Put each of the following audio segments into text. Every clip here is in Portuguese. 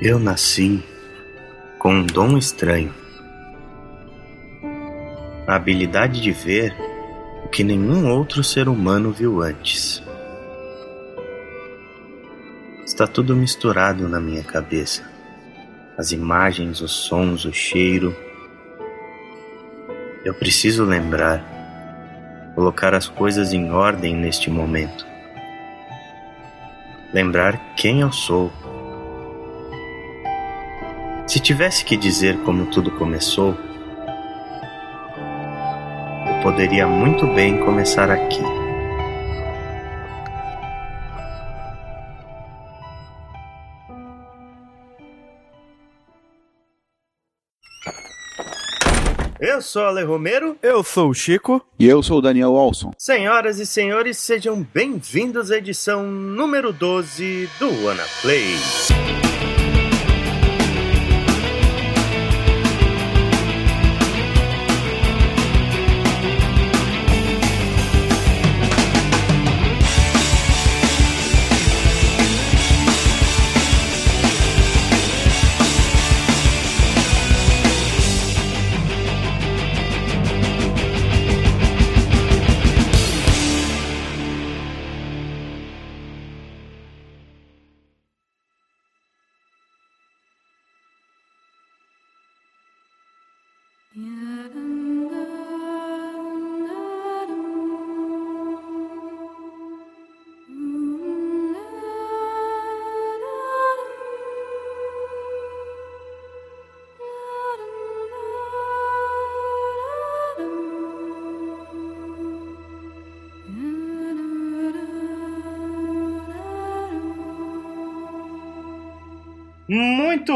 Eu nasci com um dom estranho. A habilidade de ver o que nenhum outro ser humano viu antes. Está tudo misturado na minha cabeça. As imagens, os sons, o cheiro. Eu preciso lembrar, colocar as coisas em ordem neste momento. Lembrar quem eu sou tivesse que dizer como tudo começou, eu poderia muito bem começar aqui. Eu sou Ale Romero. Eu sou o Chico. E eu sou o Daniel Olson. Senhoras e senhores, sejam bem-vindos à edição número 12 do Wanna Play.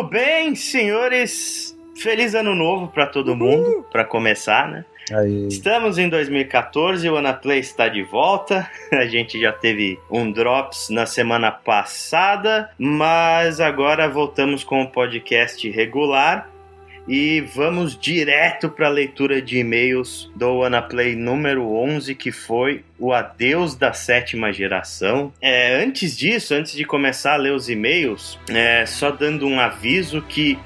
Muito bem, senhores. Feliz ano novo para todo mundo, para começar, né? Aí. Estamos em 2014, o Anaplay está de volta. A gente já teve um Drops na semana passada, mas agora voltamos com o podcast regular e vamos direto para a leitura de e-mails do Wanaplay número 11, que foi o adeus da sétima geração. É, antes disso, antes de começar a ler os e-mails, é, só dando um aviso que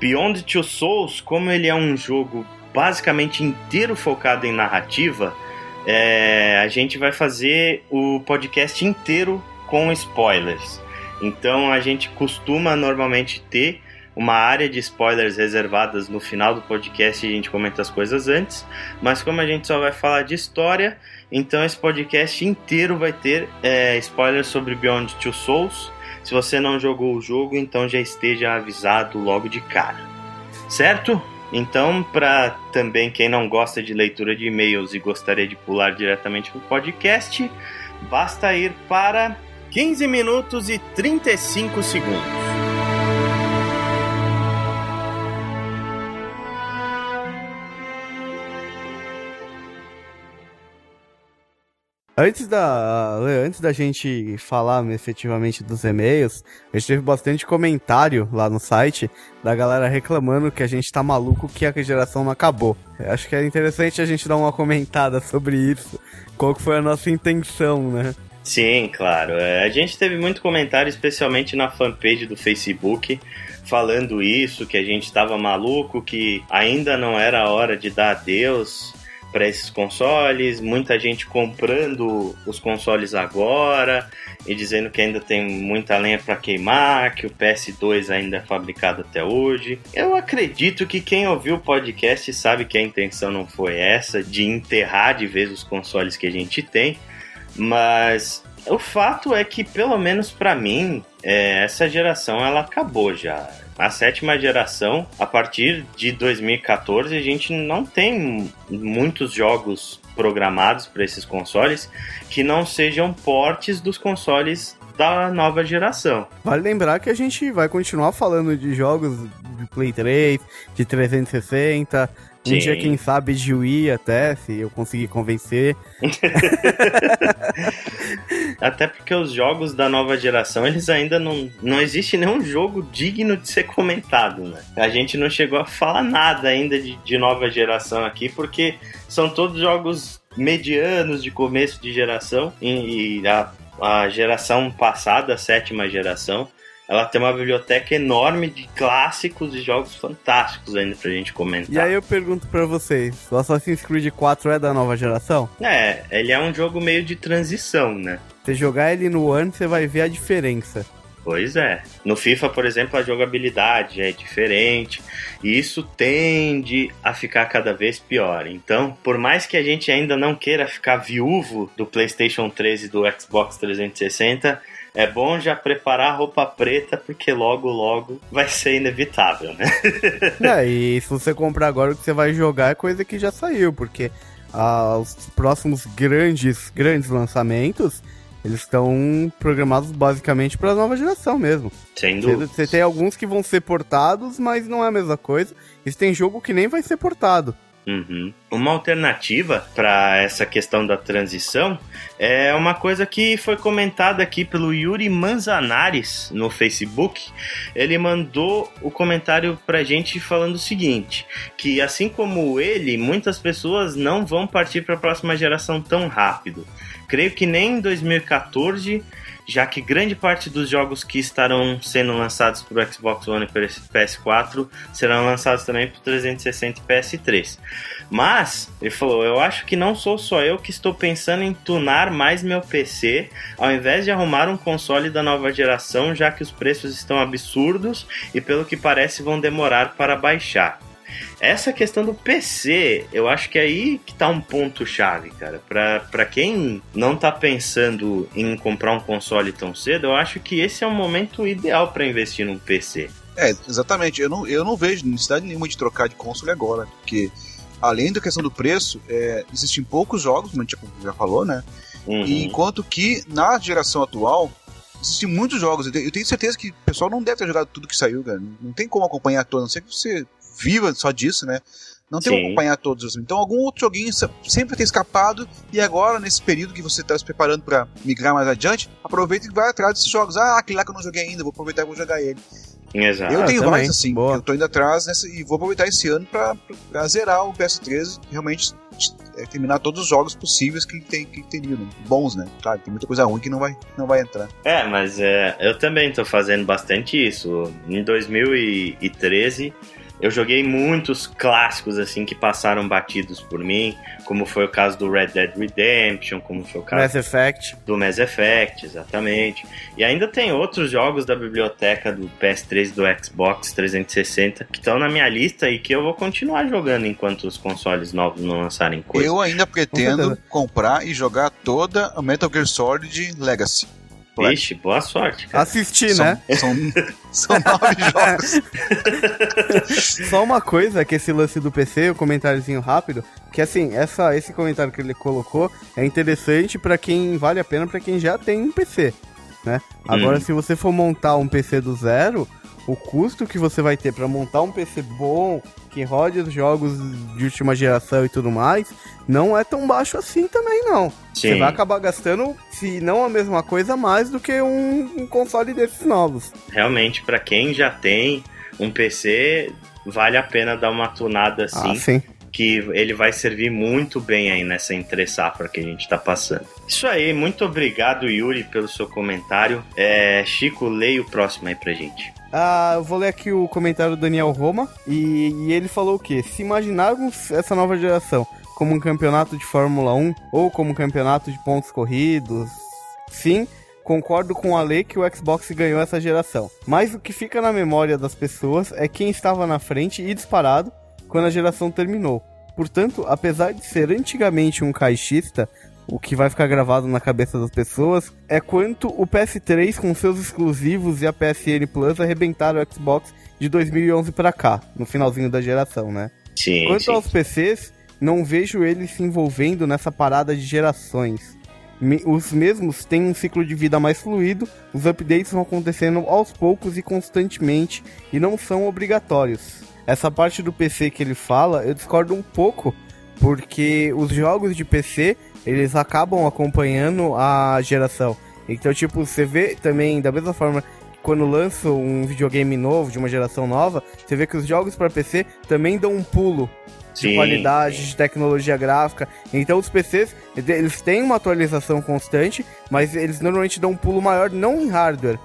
Beyond Two Souls, como ele é um jogo basicamente inteiro focado em narrativa, é, a gente vai fazer o podcast inteiro com spoilers. Então a gente costuma normalmente ter uma área de spoilers reservadas no final do podcast e a gente comenta as coisas antes. Mas como a gente só vai falar de história, então esse podcast inteiro vai ter é, spoilers sobre Beyond Two Souls. Se você não jogou o jogo, então já esteja avisado logo de cara. Certo? Então, para também quem não gosta de leitura de e-mails e gostaria de pular diretamente para o podcast, basta ir para 15 minutos e 35 segundos. Antes da, antes da gente falar efetivamente dos e-mails, a gente teve bastante comentário lá no site da galera reclamando que a gente tá maluco que a geração não acabou. Eu acho que é interessante a gente dar uma comentada sobre isso. Qual que foi a nossa intenção, né? Sim, claro. É, a gente teve muito comentário, especialmente na fanpage do Facebook, falando isso, que a gente estava maluco, que ainda não era a hora de dar adeus para esses consoles, muita gente comprando os consoles agora e dizendo que ainda tem muita lenha para queimar, que o PS2 ainda é fabricado até hoje. Eu acredito que quem ouviu o podcast sabe que a intenção não foi essa de enterrar de vez os consoles que a gente tem, mas o fato é que pelo menos para mim é, essa geração ela acabou já a sétima geração, a partir de 2014, a gente não tem muitos jogos programados para esses consoles que não sejam portes dos consoles da nova geração. Vale lembrar que a gente vai continuar falando de jogos de Play 3, de 360, um dia, quem sabe, de Wii até, se eu conseguir convencer. até porque os jogos da nova geração, eles ainda não. Não existe nenhum jogo digno de ser comentado, né? A gente não chegou a falar nada ainda de, de nova geração aqui, porque são todos jogos medianos de começo de geração e a, a geração passada, a sétima geração, ela tem uma biblioteca enorme de clássicos e jogos fantásticos ainda pra gente comentar. E aí eu pergunto para vocês, o Assassin's Creed 4 é da nova geração? É, ele é um jogo meio de transição, né? Você jogar ele no One, você vai ver a diferença. Pois é. No FIFA, por exemplo, a jogabilidade é diferente e isso tende a ficar cada vez pior. Então, por mais que a gente ainda não queira ficar viúvo do PlayStation 3 e do Xbox 360, é bom já preparar a roupa preta, porque logo, logo vai ser inevitável, né? é, e se você comprar agora, o que você vai jogar é coisa que já saiu, porque ah, os próximos grandes, grandes lançamentos eles estão programados basicamente para a nova geração mesmo. Sem dúvida. Você tem alguns que vão ser portados, mas não é a mesma coisa. E tem jogo que nem vai ser portado. Uhum. Uma alternativa para essa questão da transição é uma coisa que foi comentada aqui pelo Yuri Manzanares no Facebook. Ele mandou o comentário para gente falando o seguinte: que assim como ele, muitas pessoas não vão partir para a próxima geração tão rápido. Creio que nem em 2014, já que grande parte dos jogos que estarão sendo lançados para o Xbox One e PS4 serão lançados também para o 360 e PS3. Mas, ele falou, eu acho que não sou só eu que estou pensando em tunar mais meu PC, ao invés de arrumar um console da nova geração, já que os preços estão absurdos e pelo que parece vão demorar para baixar. Essa questão do PC, eu acho que é aí que tá um ponto chave, cara. Pra, pra quem não tá pensando em comprar um console tão cedo, eu acho que esse é o momento ideal para investir num PC. É, exatamente. Eu não, eu não vejo necessidade nenhuma de trocar de console agora, porque além da questão do preço, é, existem poucos jogos, como a gente já falou, né? Uhum. E enquanto que na geração atual, existem muitos jogos. Eu tenho certeza que o pessoal não deve ter jogado tudo que saiu, cara. Não tem como acompanhar todo, a não ser que você viva só disso, né? Não tem como acompanhar todos. Então, algum outro joguinho sempre tem escapado. E agora, nesse período que você está se preparando para migrar mais adiante, aproveita e vai atrás desses jogos. Ah, aquele lá que eu não joguei ainda, vou aproveitar e vou jogar ele. Exato. Eu tenho vários assim, Boa. eu tô indo atrás nessa, e vou aproveitar esse ano para zerar o PS3 e realmente é, terminar todos os jogos possíveis que ele tem que teria, né? bons, né? Claro, tem muita coisa ruim que não vai, não vai entrar. É, mas é, eu também tô fazendo bastante isso. Em 2013 eu joguei muitos clássicos assim que passaram batidos por mim, como foi o caso do Red Dead Redemption, como foi o caso Mass Effect. do Mass Effect, exatamente. E ainda tem outros jogos da biblioteca do PS3 e do Xbox 360 que estão na minha lista e que eu vou continuar jogando enquanto os consoles novos não lançarem coisa. Eu ainda pretendo comprar e jogar toda a Metal Gear Solid Legacy. Vixe, boa sorte, cara. Assistir, são, né? São, são nove jogos. Só uma coisa, que esse lance do PC, o um comentáriozinho rápido, que assim, essa, esse comentário que ele colocou é interessante para quem vale a pena para quem já tem um PC, né? Agora, hum. se você for montar um PC do zero, o custo que você vai ter para montar um PC bom, que rode os jogos de última geração e tudo mais, não é tão baixo assim também, não. Sim. Você vai acabar gastando, se não a mesma coisa, mais do que um, um console desses novos. Realmente, para quem já tem um PC, vale a pena dar uma tunada assim. Ah, sim que ele vai servir muito bem aí nessa entre safra que a gente está passando. Isso aí, muito obrigado Yuri pelo seu comentário. É, Chico, leia o próximo aí pra gente. Ah, eu vou ler aqui o comentário do Daniel Roma e, e ele falou o que? Se imaginarmos essa nova geração como um campeonato de Fórmula 1 ou como um campeonato de pontos corridos, sim, concordo com a lei que o Xbox ganhou essa geração. Mas o que fica na memória das pessoas é quem estava na frente e disparado quando a geração terminou. Portanto, apesar de ser antigamente um caixista, o que vai ficar gravado na cabeça das pessoas é quanto o PS3 com seus exclusivos e a PSN Plus arrebentaram o Xbox de 2011 para cá, no finalzinho da geração, né? Sim. Quanto sim. aos PCs, não vejo eles se envolvendo nessa parada de gerações. os mesmos têm um ciclo de vida mais fluido, os updates vão acontecendo aos poucos e constantemente e não são obrigatórios. Essa parte do PC que ele fala, eu discordo um pouco, porque os jogos de PC eles acabam acompanhando a geração. Então, tipo, você vê também, da mesma forma quando lança um videogame novo, de uma geração nova, você vê que os jogos para PC também dão um pulo de sim, qualidade, sim. de tecnologia gráfica. Então os PCs, eles têm uma atualização constante, mas eles normalmente dão um pulo maior não em hardware,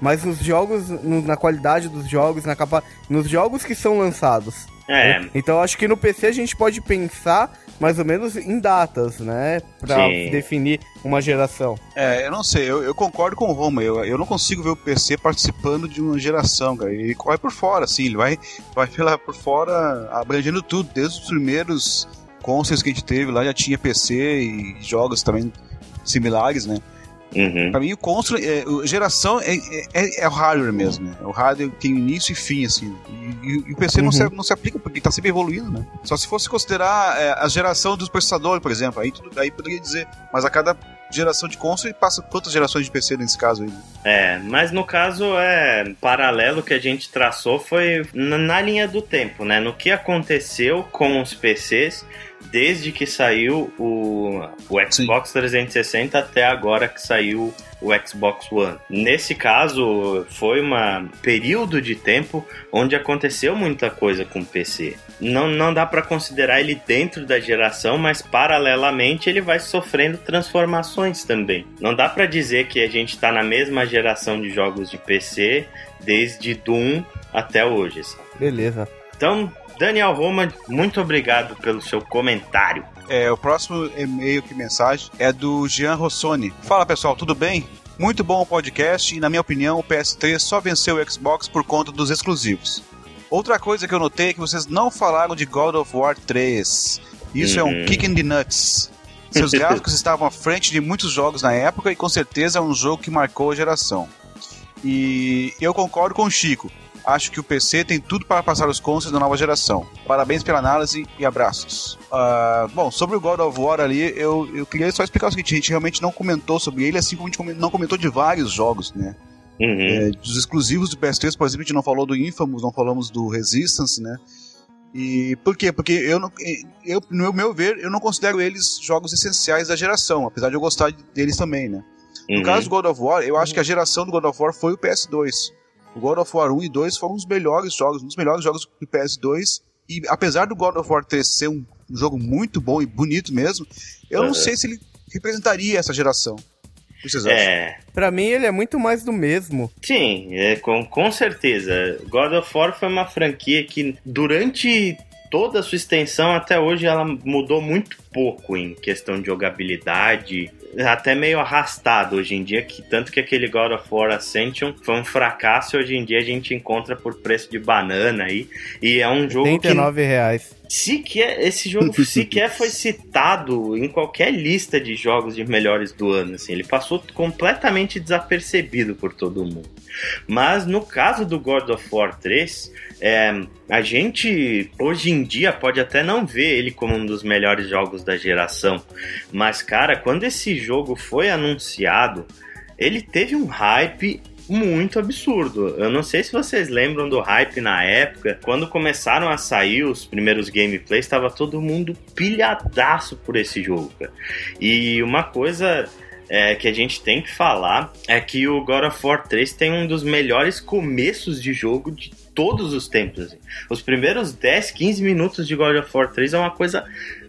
mas nos jogos, no, na qualidade dos jogos, na capa, nos jogos que são lançados. É. Então acho que no PC a gente pode pensar mais ou menos em datas, né? Pra Sim. definir uma geração. É, eu não sei, eu, eu concordo com o Roma, eu, eu não consigo ver o PC participando de uma geração, cara. Ele corre por fora, assim, ele vai, vai pela, por fora abrangendo tudo, desde os primeiros consoles que a gente teve lá já tinha PC e jogos também similares, né? Uhum. Pra mim, o console, é, geração é, é, é, o hardware mesmo, né? O hardware tem início e fim, assim. E, e o PC uhum. não, se, não se aplica porque tá sempre evoluindo, né? Só se fosse considerar é, a geração dos processadores, por exemplo, aí, tudo, aí poderia dizer. Mas a cada geração de console passa quantas gerações de PC nesse caso aí? É, mas no caso é paralelo que a gente traçou foi na, na linha do tempo, né? No que aconteceu com os PCs desde que saiu o, o Xbox Sim. 360 até agora que saiu o Xbox One. Nesse caso, foi um período de tempo onde aconteceu muita coisa com o PC. Não, não dá para considerar ele dentro da geração, mas paralelamente ele vai sofrendo transformações também. Não dá para dizer que a gente está na mesma geração de jogos de PC desde Doom até hoje. Sabe? Beleza. Então, Daniel Roma, muito obrigado pelo seu comentário. É, o próximo e-mail que mensagem é do Jean Rossoni. Fala pessoal, tudo bem? Muito bom o podcast e, na minha opinião, o PS3 só venceu o Xbox por conta dos exclusivos. Outra coisa que eu notei é que vocês não falaram de God of War 3. Isso uhum. é um uhum. kick in the nuts. Seus gráficos estavam à frente de muitos jogos na época e com certeza é um jogo que marcou a geração. E eu concordo com o Chico. Acho que o PC tem tudo para passar os consoles da nova geração. Parabéns pela análise e abraços. Uh, bom, sobre o God of War ali, eu, eu queria só explicar o seguinte: a gente realmente não comentou sobre ele, assim como a gente não comentou de vários jogos, né? Uhum. É, dos exclusivos do PS3, por exemplo, a gente não falou do Infamous, não falamos do Resistance, né? E por quê? Porque eu, não, eu no meu ver, eu não considero eles jogos essenciais da geração, apesar de eu gostar deles também, né? No uhum. caso do God of War, eu acho que a geração do God of War foi o PS2. O God of War 1 e 2 foram os melhores jogos, um dos melhores jogos do PS2. E apesar do God of War 3 ser um jogo muito bom e bonito mesmo, eu uhum. não sei se ele representaria essa geração. O que vocês acham? É. Pra mim, ele é muito mais do mesmo. Sim, é, com, com certeza. God of War foi uma franquia que, durante toda a sua extensão até hoje ela mudou muito pouco em questão de jogabilidade, até meio arrastado hoje em dia, que tanto que aquele God of War Ascension foi um fracasso hoje em dia a gente encontra por preço de banana aí. E é um jogo 89 que... reais. Sequer, esse jogo sequer foi citado em qualquer lista de jogos de melhores do ano, assim, ele passou completamente desapercebido por todo mundo. Mas no caso do God of War 3, é, a gente hoje em dia pode até não ver ele como um dos melhores jogos da geração, mas cara, quando esse jogo foi anunciado, ele teve um hype muito absurdo. Eu não sei se vocês lembram do hype na época, quando começaram a sair os primeiros gameplays, estava todo mundo pilhadaço por esse jogo. Cara. E uma coisa é, que a gente tem que falar é que o God of War 3 tem um dos melhores começos de jogo de todos os tempos. Assim. Os primeiros 10, 15 minutos de God of War 3 é uma coisa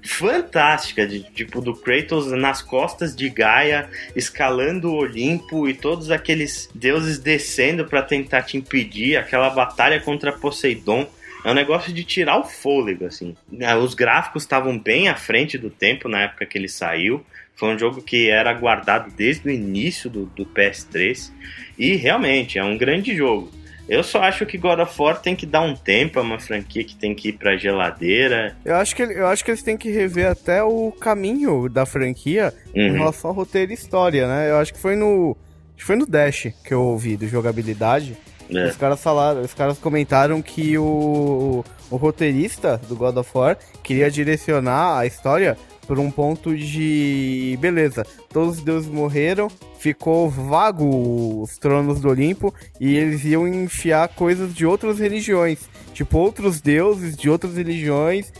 fantástica, de, tipo do Kratos nas costas de Gaia, escalando o Olimpo e todos aqueles deuses descendo para tentar te impedir, aquela batalha contra Poseidon. É um negócio de tirar o fôlego, assim. É, os gráficos estavam bem à frente do tempo na época que ele saiu. Foi um jogo que era guardado desde o início do, do PS3. E realmente é um grande jogo. Eu só acho que God of War tem que dar um tempo, é uma franquia que tem que ir pra geladeira. Eu acho que, eu acho que eles têm que rever até o caminho da franquia uhum. em relação ao roteiro e história, né? Eu acho que foi no. Acho que foi no Dash que eu ouvi do jogabilidade. É. Os caras falaram, os caras comentaram que o, o roteirista do God of War queria direcionar a história por um ponto de beleza. Todos os deuses morreram, ficou vago os tronos do Olimpo e eles iam enfiar coisas de outras religiões, tipo outros deuses de outras religiões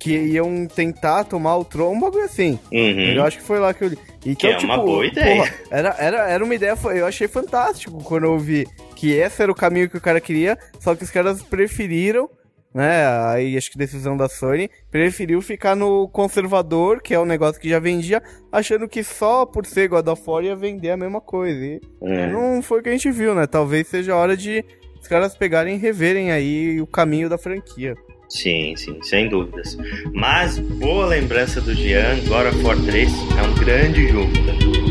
que iam tentar tomar o trono, um bagulho assim. Uhum. Eu acho que foi lá que eu li. Então, que é tipo, uma boa ideia. Porra, era, era, era uma ideia, eu achei fantástico quando eu vi que esse era o caminho que o cara queria, só que os caras preferiram né? Aí acho que decisão da Sony, preferiu ficar no conservador, que é um negócio que já vendia, achando que só por ser God of War ia vender a mesma coisa. E é. não foi o que a gente viu, né? Talvez seja a hora de os caras pegarem e reverem aí o caminho da franquia. Sim, sim, sem dúvidas. Mas boa lembrança do Jean, God of War 3 é um grande jogo.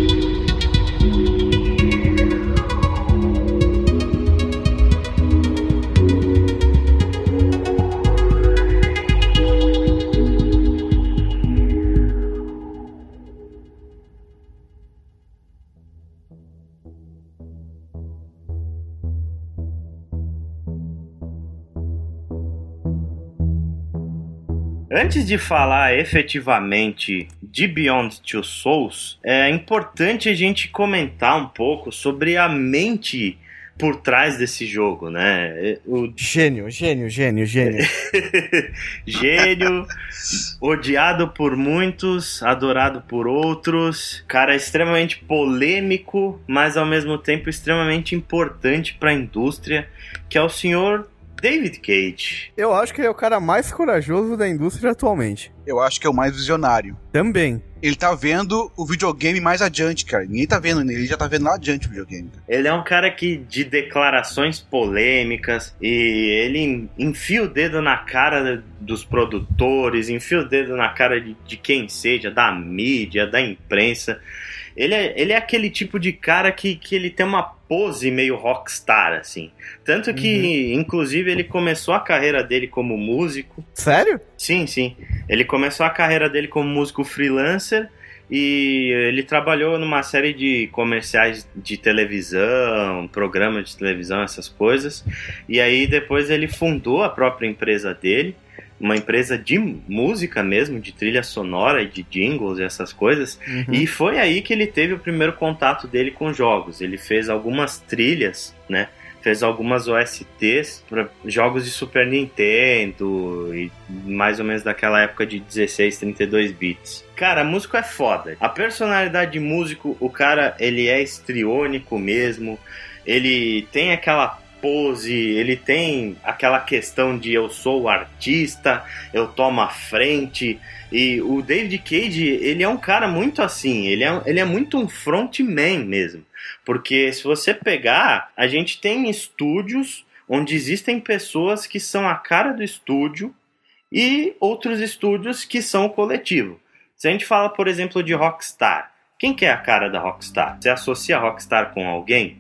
Antes de falar efetivamente de Beyond Two Souls, é importante a gente comentar um pouco sobre a mente por trás desse jogo, né? O... Gênio, gênio, gênio, gênio. gênio, odiado por muitos, adorado por outros, cara extremamente polêmico, mas ao mesmo tempo extremamente importante para a indústria, que é o senhor David Cage. Eu acho que ele é o cara mais corajoso da indústria atualmente. Eu acho que é o mais visionário. Também. Ele tá vendo o videogame mais adiante, cara. Ninguém tá vendo ele, já tá vendo lá adiante o videogame. Ele é um cara que de declarações polêmicas e ele enfia o dedo na cara dos produtores, enfia o dedo na cara de, de quem seja, da mídia, da imprensa. Ele é, ele é aquele tipo de cara que, que ele tem uma pose meio rockstar, assim. Tanto que, uhum. inclusive, ele começou a carreira dele como músico. Sério? Sim, sim. Ele começou a carreira dele como músico freelancer e ele trabalhou numa série de comerciais de televisão, programa de televisão, essas coisas. E aí depois ele fundou a própria empresa dele uma empresa de música mesmo, de trilha sonora e de jingles e essas coisas. Uhum. E foi aí que ele teve o primeiro contato dele com jogos. Ele fez algumas trilhas, né? Fez algumas OSTs para jogos de Super Nintendo e mais ou menos daquela época de 16, 32 bits. Cara, músico é foda. A personalidade de músico, o cara, ele é estriônico mesmo. Ele tem aquela pose, ele tem aquela questão de eu sou artista, eu tomo a frente. E o David Cage, ele é um cara muito assim, ele é, ele é muito um frontman mesmo. Porque se você pegar, a gente tem estúdios onde existem pessoas que são a cara do estúdio e outros estúdios que são o coletivo. Se a gente fala, por exemplo, de Rockstar, quem que é a cara da Rockstar? Você associa a Rockstar com alguém?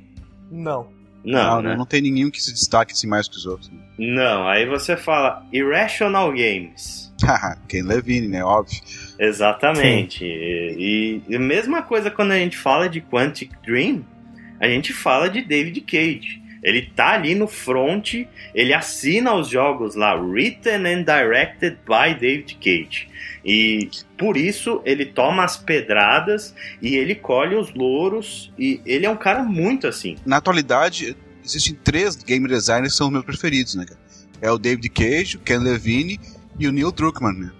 Não. Não, não, né? não tem nenhum que se destaque assim mais que os outros. Né? Não, aí você fala Irrational Games. Ken Levine, né? Óbvio. Exatamente. E, e, a mesma coisa quando a gente fala de Quantic Dream, a gente fala de David Cage. Ele tá ali no front, ele assina os jogos lá, written and directed by David Cage. E por isso ele toma as pedradas e ele colhe os louros. E ele é um cara muito assim. Na atualidade, existem três game designers que são os meus preferidos, né, cara? É o David Cage, o Ken Levine e o Neil Druckmann, né?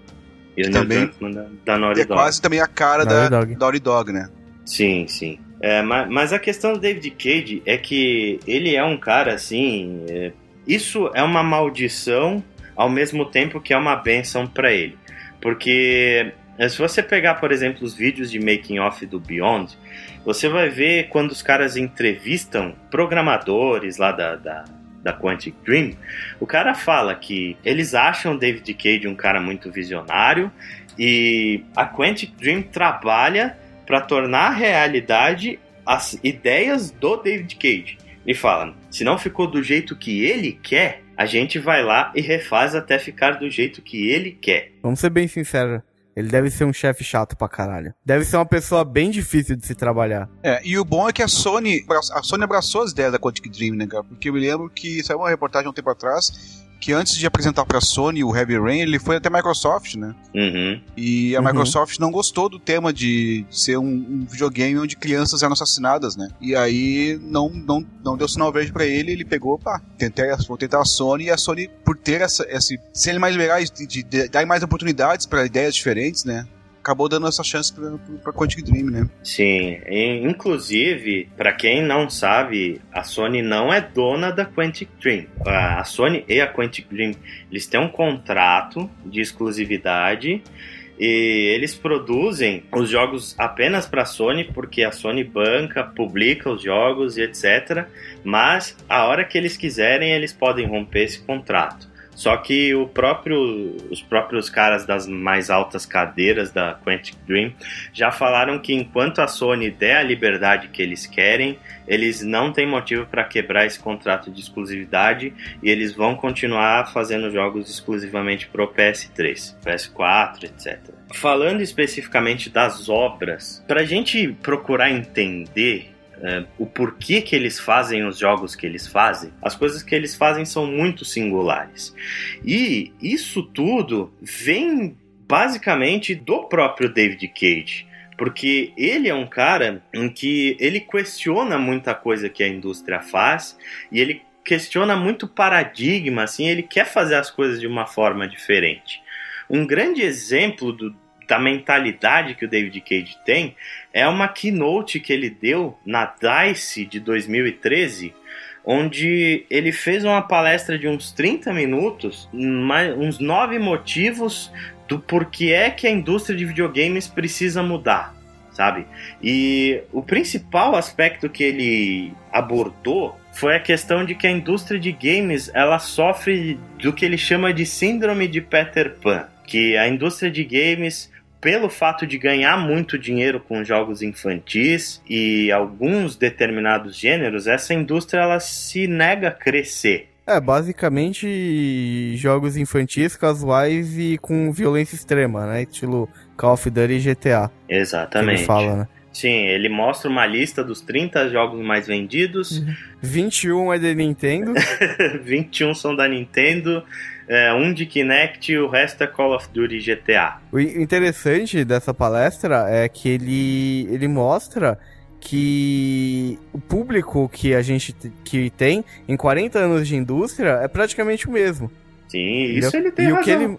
E o Neil também, Druckmann da, da Naughty é Dog. É quase também a cara Naughty da Dog. Naughty Dog, né? Sim, sim. É, mas, mas, a questão do David Cage é que ele é um cara assim. É, isso é uma maldição ao mesmo tempo que é uma benção para ele. Porque eh, se você pegar, por exemplo, os vídeos de making off do Beyond, você vai ver quando os caras entrevistam programadores lá da, da, da Quantic Dream, o cara fala que eles acham David Cage um cara muito visionário e a Quantic Dream trabalha para tornar realidade as ideias do David Cage. E fala, se não ficou do jeito que ele quer, a gente vai lá e refaz até ficar do jeito que ele quer. Vamos ser bem sinceros. Ele deve ser um chefe chato pra caralho. Deve ser uma pessoa bem difícil de se trabalhar. É, e o bom é que a Sony, a Sony abraçou as ideias da Quantic Dream, né, cara? Porque eu me lembro que saiu uma reportagem há um tempo atrás que antes de apresentar para a Sony o Heavy Rain, ele foi até a Microsoft, né? Uhum. E a uhum. Microsoft não gostou do tema de ser um, um, videogame onde crianças eram assassinadas, né? E aí não, não, não deu sinal verde para ele, ele pegou, pá, tentei, vou tentar a Sony e a Sony, por ter essa, esse, serem mais legais, de, de, de dar mais oportunidades para ideias diferentes, né? Acabou dando essa chance pra, pra Quantic Dream, né? Sim, e, inclusive, para quem não sabe, a Sony não é dona da Quantic Dream. A Sony e a Quantic Dream, eles têm um contrato de exclusividade e eles produzem os jogos apenas para a Sony porque a Sony banca, publica os jogos e etc. Mas a hora que eles quiserem, eles podem romper esse contrato. Só que o próprio, os próprios caras das mais altas cadeiras da Quantic Dream já falaram que enquanto a Sony der a liberdade que eles querem, eles não têm motivo para quebrar esse contrato de exclusividade e eles vão continuar fazendo jogos exclusivamente pro PS3, PS4, etc. Falando especificamente das obras, para a gente procurar entender é, o porquê que eles fazem os jogos que eles fazem, as coisas que eles fazem são muito singulares. E isso tudo vem basicamente do próprio David Cage. Porque ele é um cara em que ele questiona muita coisa que a indústria faz e ele questiona muito paradigma, assim, ele quer fazer as coisas de uma forma diferente. Um grande exemplo do, da mentalidade que o David Cage tem é uma keynote que ele deu na DICE de 2013, onde ele fez uma palestra de uns 30 minutos, uns nove motivos do porquê é que a indústria de videogames precisa mudar, sabe? E o principal aspecto que ele abordou foi a questão de que a indústria de games ela sofre do que ele chama de síndrome de Peter Pan, que a indústria de games pelo fato de ganhar muito dinheiro com jogos infantis e alguns determinados gêneros, essa indústria ela se nega a crescer. É, basicamente jogos infantis, casuais e com violência extrema, né? Estilo Call of Duty e GTA. Exatamente. ele fala, né? Sim, ele mostra uma lista dos 30 jogos mais vendidos. 21 é da Nintendo. 21 são da Nintendo é, um de Kinect e o resto é Call of Duty GTA. O interessante dessa palestra é que ele, ele mostra que o público que a gente que tem em 40 anos de indústria é praticamente o mesmo. Sim, entendeu? isso ele tem e razão. O que ele,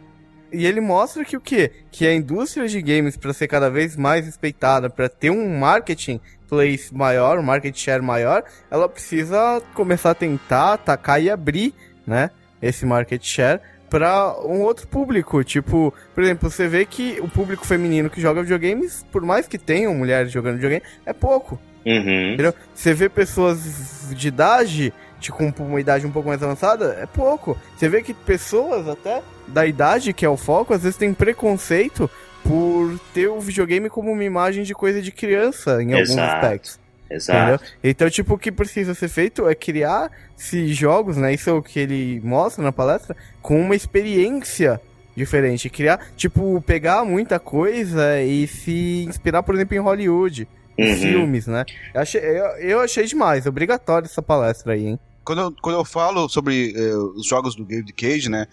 e ele mostra que o quê? Que a indústria de games, para ser cada vez mais respeitada, para ter um marketing place maior, um market share maior, ela precisa começar a tentar atacar e abrir, né? Esse market share para um outro público. Tipo, por exemplo, você vê que o público feminino que joga videogames, por mais que tenham mulheres jogando videogame, é pouco. Uhum. Entendeu? Você vê pessoas de idade, tipo, com uma idade um pouco mais avançada, é pouco. Você vê que pessoas até da idade, que é o foco, às vezes tem preconceito por ter o videogame como uma imagem de coisa de criança em Exato. alguns aspectos. Exato. Entendeu? Então, tipo, o que precisa ser feito é criar esses jogos, né? Isso é o que ele mostra na palestra, com uma experiência diferente. Criar, tipo, pegar muita coisa e se inspirar, por exemplo, em Hollywood. Uhum. filmes, né? Eu achei, eu, eu, achei demais, obrigatório essa palestra aí, hein? Quando eu, quando eu falo sobre eh, os jogos do David Cage, né?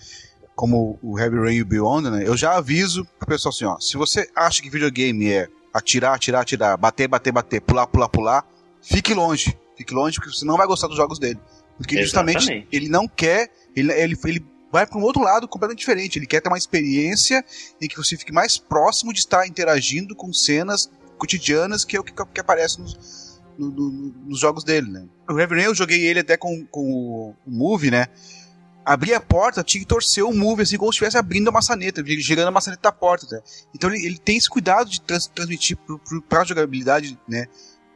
Como o Heavy Rain e o Beyond, né? Eu já aviso pro pessoal assim, ó. Se você acha que videogame é atirar, atirar, atirar, bater, bater, bater, pular, pular, pular, fique longe. Fique longe porque você não vai gostar dos jogos dele. Porque Exatamente. justamente ele não quer, ele, ele, ele vai para um outro lado completamente diferente. Ele quer ter uma experiência em que você fique mais próximo de estar interagindo com cenas cotidianas, que é o que, que aparece nos, no, no, nos jogos dele, né? O Rain eu joguei ele até com, com o, o Move, né? Abrir a porta, tinha que torcer o move, assim, como se estivesse abrindo a maçaneta, girando a maçaneta da porta. Né? Então ele, ele, tem esse cuidado de trans, transmitir para a jogabilidade né,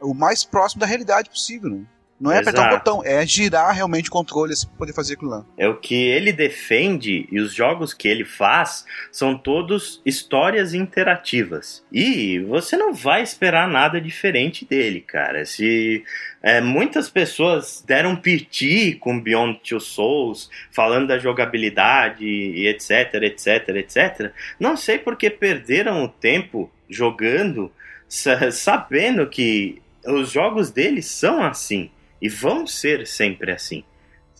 o mais próximo da realidade possível. Né? Não é Exato. apertar um botão, é girar realmente o controle assim, para poder fazer aquilo lá. É o que ele defende e os jogos que ele faz são todos histórias interativas. E você não vai esperar nada diferente dele, cara. Se é, muitas pessoas deram piti com Beyond Two Souls, falando da jogabilidade e etc, etc, etc. Não sei porque perderam o tempo jogando, sabendo que os jogos dele são assim. E vão ser sempre assim.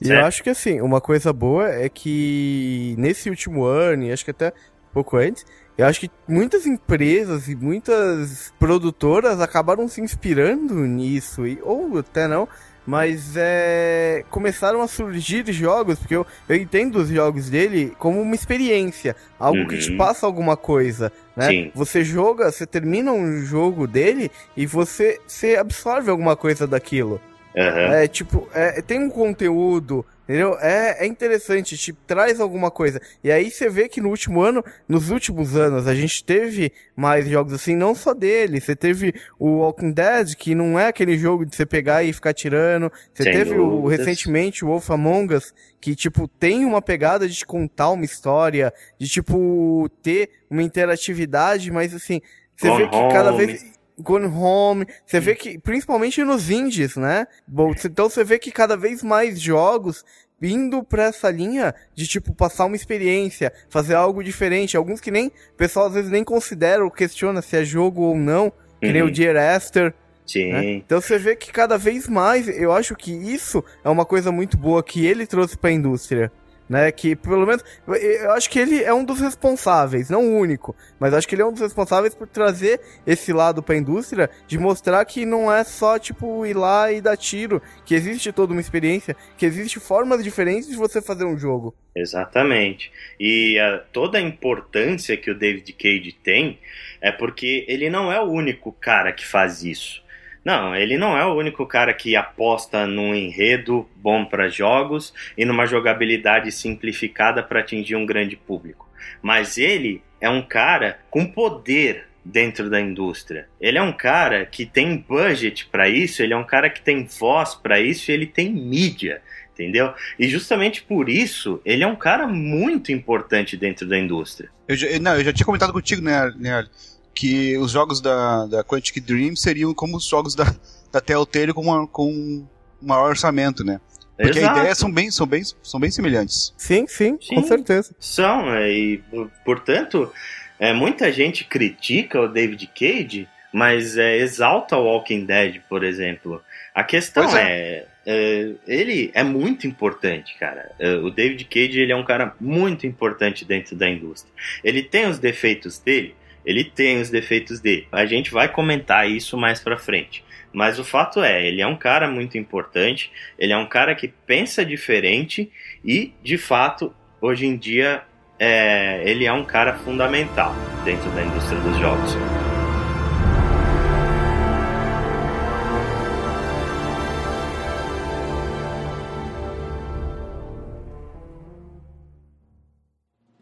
E eu acho que assim, uma coisa boa é que nesse último ano, e acho que até pouco antes, eu acho que muitas empresas e muitas produtoras acabaram se inspirando nisso, e, ou até não, mas é, começaram a surgir jogos, porque eu, eu entendo os jogos dele como uma experiência, algo uhum. que te uhum. passa alguma coisa, né? Sim. Você joga, você termina um jogo dele e você, você absorve alguma coisa daquilo. Uhum. É tipo, é, tem um conteúdo, Entendeu? É, é interessante, te traz alguma coisa. E aí você vê que no último ano, nos últimos anos, a gente teve mais jogos assim, não só dele. Você teve o Walking Dead, que não é aquele jogo de você pegar e ficar tirando. Você Sem teve o, recentemente o Wolf Among Us, que, tipo, tem uma pegada de te contar uma história, de, tipo, ter uma interatividade, mas assim, você vê que cada vez Gone Home. Você vê que, principalmente nos indies, né? Então você vê que cada vez mais jogos indo pra essa linha de, tipo, passar uma experiência, fazer algo diferente. Alguns que nem, o pessoal às vezes nem considera ou questiona se é jogo ou não, que uhum. nem o uhum. Dear Esther. Sim. Né? Então você vê que cada vez mais, eu acho que isso é uma coisa muito boa que ele trouxe para a indústria né? Que pelo menos eu acho que ele é um dos responsáveis, não o único, mas acho que ele é um dos responsáveis por trazer esse lado para a indústria de mostrar que não é só tipo ir lá e dar tiro, que existe toda uma experiência, que existe formas diferentes de você fazer um jogo. Exatamente. E a, toda a importância que o David Cage tem é porque ele não é o único cara que faz isso. Não, ele não é o único cara que aposta num enredo bom para jogos e numa jogabilidade simplificada para atingir um grande público. Mas ele é um cara com poder dentro da indústria. Ele é um cara que tem budget para isso, ele é um cara que tem voz para isso ele tem mídia, entendeu? E justamente por isso, ele é um cara muito importante dentro da indústria. Eu já, não, eu já tinha comentado contigo, né, né que os jogos da, da Quantic Dream seriam como os jogos da, da Telltale com, uma, com um maior orçamento, né? Porque Exato. a ideia são bem, são, bem, são bem semelhantes. Sim, sim, sim com certeza. São, é, e portanto, é, muita gente critica o David Cage, mas é, exalta o Walking Dead, por exemplo. A questão é. é. É, ele é muito importante, cara. É, o David Cage ele é um cara muito importante dentro da indústria. Ele tem os defeitos dele, ele tem os defeitos dele. A gente vai comentar isso mais pra frente. Mas o fato é, ele é um cara muito importante, ele é um cara que pensa diferente e, de fato, hoje em dia, é, ele é um cara fundamental dentro da indústria dos jogos.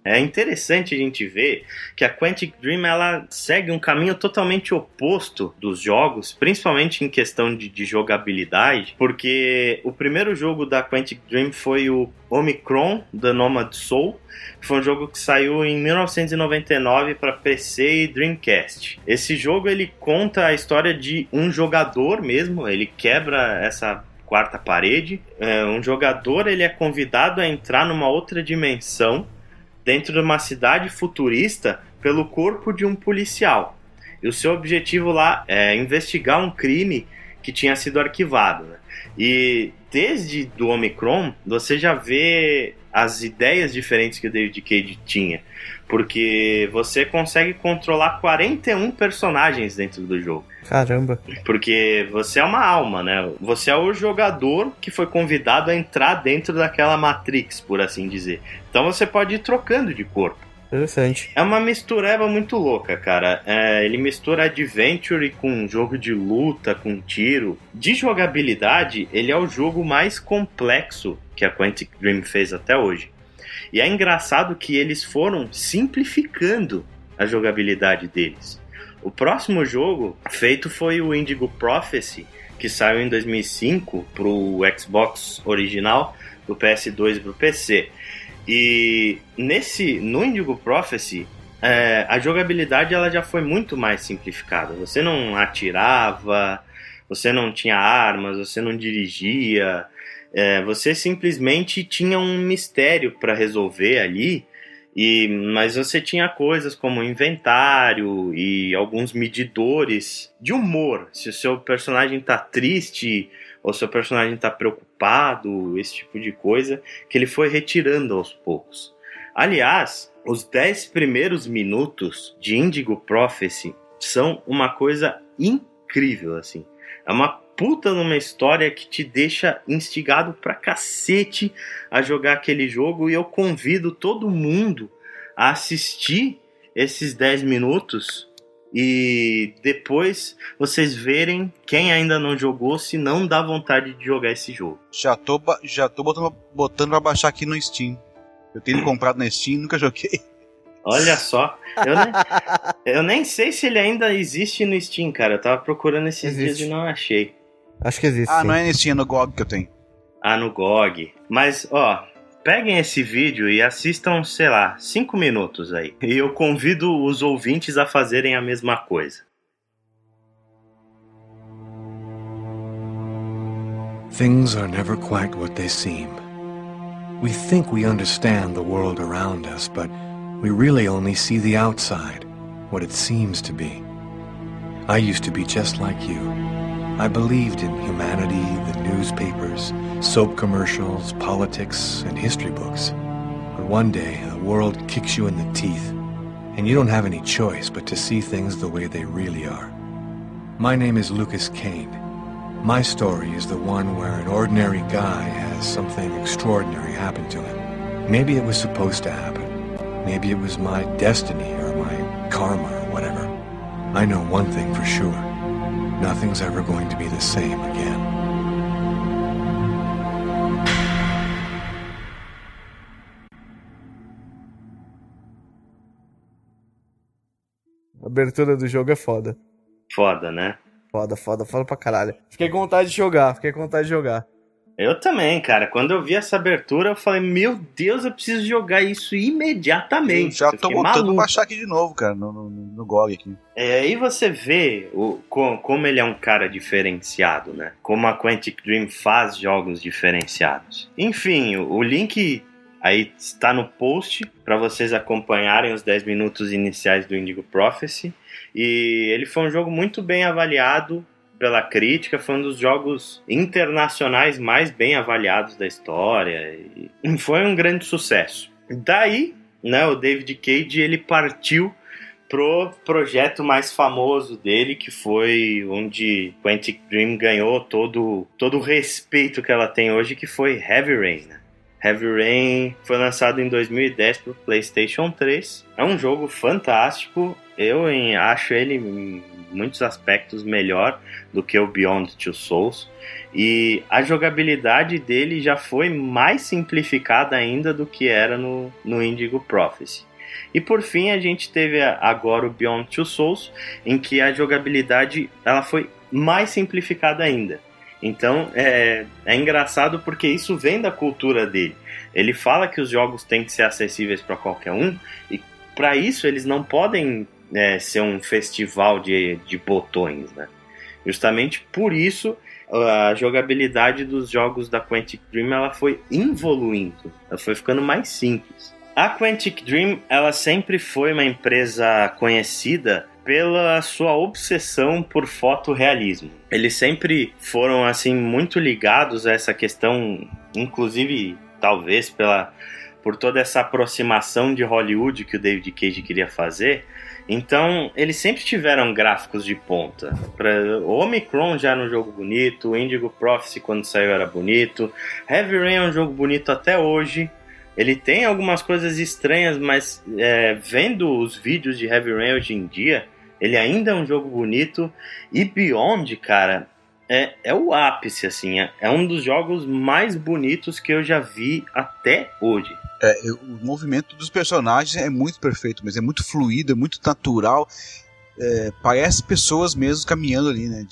É interessante a gente ver que a Quantic Dream ela segue um caminho totalmente oposto dos jogos, principalmente em questão de, de jogabilidade, porque o primeiro jogo da Quantic Dream foi o Omicron da Nomad Soul, foi um jogo que saiu em 1999 para PC e Dreamcast. Esse jogo ele conta a história de um jogador mesmo, ele quebra essa quarta parede. É, um jogador ele é convidado a entrar numa outra dimensão dentro de uma cidade futurista pelo corpo de um policial. E o seu objetivo lá é investigar um crime que tinha sido arquivado. Né? E desde do Omicron, você já vê as ideias diferentes que o David Cage tinha. Porque você consegue controlar 41 personagens dentro do jogo. Caramba. Porque você é uma alma, né? Você é o jogador que foi convidado a entrar dentro daquela Matrix, por assim dizer. Então você pode ir trocando de corpo. Interessante. É uma mistureba muito louca, cara. É, ele mistura adventure com jogo de luta, com tiro. De jogabilidade, ele é o jogo mais complexo que a Quantic Dream fez até hoje. E é engraçado que eles foram simplificando a jogabilidade deles. O próximo jogo feito foi o Indigo Prophecy, que saiu em 2005 para o Xbox original, do PS2 para o PC. E nesse no Indigo Prophecy é, a jogabilidade ela já foi muito mais simplificada. Você não atirava, você não tinha armas, você não dirigia, é, você simplesmente tinha um mistério para resolver ali. E, mas você tinha coisas como inventário e alguns medidores de humor. Se o seu personagem tá triste ou seu personagem está preocupado, esse tipo de coisa, que ele foi retirando aos poucos. Aliás, os 10 primeiros minutos de Indigo Prophecy são uma coisa incrível, assim. É uma puta numa história que te deixa instigado pra cacete a jogar aquele jogo e eu convido todo mundo a assistir esses 10 minutos e depois vocês verem quem ainda não jogou se não dá vontade de jogar esse jogo. Já tô, já tô botando, botando pra baixar aqui no Steam. Eu tenho comprado na Steam nunca joguei. Olha só, eu nem, eu nem sei se ele ainda existe no Steam, cara. Eu tava procurando esses existe. dias e não achei. Acho que existe. Ah, sim. não é Steam, é no GOG que eu tenho. Ah, no GOG. Mas, ó, peguem esse vídeo e assistam, sei lá, 5 minutos aí. E eu convido os ouvintes a fazerem a mesma coisa. Things are never quite what they seem. We think we understand the world around us, but we really only see the outside, what it seems to be. I used to be just like you. I believed in humanity, the newspapers, soap commercials, politics, and history books. But one day, the world kicks you in the teeth, and you don't have any choice but to see things the way they really are. My name is Lucas Kane. My story is the one where an ordinary guy has something extraordinary happen to him. Maybe it was supposed to happen. Maybe it was my destiny or my karma or whatever. I know one thing for sure. Nothing's ever going to be the same again. A abertura do jogo é foda. Foda, né? Foda, foda, foda pra caralho. Fiquei com vontade de jogar, fiquei com vontade de jogar. Eu também, cara. Quando eu vi essa abertura, eu falei, meu Deus, eu preciso jogar isso imediatamente. Eu já tô botando baixar aqui de novo, cara, no, no, no GOG aqui. É, aí você vê o, como, como ele é um cara diferenciado, né? Como a Quantic Dream faz jogos diferenciados. Enfim, o, o link aí está no post para vocês acompanharem os 10 minutos iniciais do Indigo Prophecy. E ele foi um jogo muito bem avaliado pela crítica, foi um dos jogos internacionais mais bem avaliados da história e foi um grande sucesso. Daí, né, o David Cage ele partiu pro projeto mais famoso dele, que foi onde Quantic Dream ganhou todo, todo o respeito que ela tem hoje, que foi Heavy Rain. Né? Heavy Rain foi lançado em 2010 para o PlayStation 3. É um jogo fantástico. Eu em, acho ele em muitos aspectos melhor do que o Beyond Two Souls. E a jogabilidade dele já foi mais simplificada ainda do que era no, no Indigo Prophecy. E por fim a gente teve agora o Beyond Two Souls, em que a jogabilidade ela foi mais simplificada ainda. Então é, é engraçado porque isso vem da cultura dele. Ele fala que os jogos têm que ser acessíveis para qualquer um e para isso eles não podem é, ser um festival de, de botões, né? Justamente por isso a jogabilidade dos jogos da Quantic Dream ela foi evoluindo, ela foi ficando mais simples. A Quantic Dream ela sempre foi uma empresa conhecida pela sua obsessão por fotorrealismo. Eles sempre foram assim muito ligados a essa questão, inclusive talvez pela por toda essa aproximação de Hollywood que o David Cage queria fazer. Então, eles sempre tiveram gráficos de ponta. Pra, o Omicron já era um jogo bonito, o Indigo Prophecy quando saiu era bonito, Heavy Rain é um jogo bonito até hoje. Ele tem algumas coisas estranhas, mas é, vendo os vídeos de Heavy Rain hoje em dia, ele ainda é um jogo bonito. E Beyond, cara, é, é o ápice, assim. É, é um dos jogos mais bonitos que eu já vi até hoje. É, o movimento dos personagens é muito perfeito, mas é muito fluido, é muito natural. É, parece pessoas mesmo caminhando ali, né?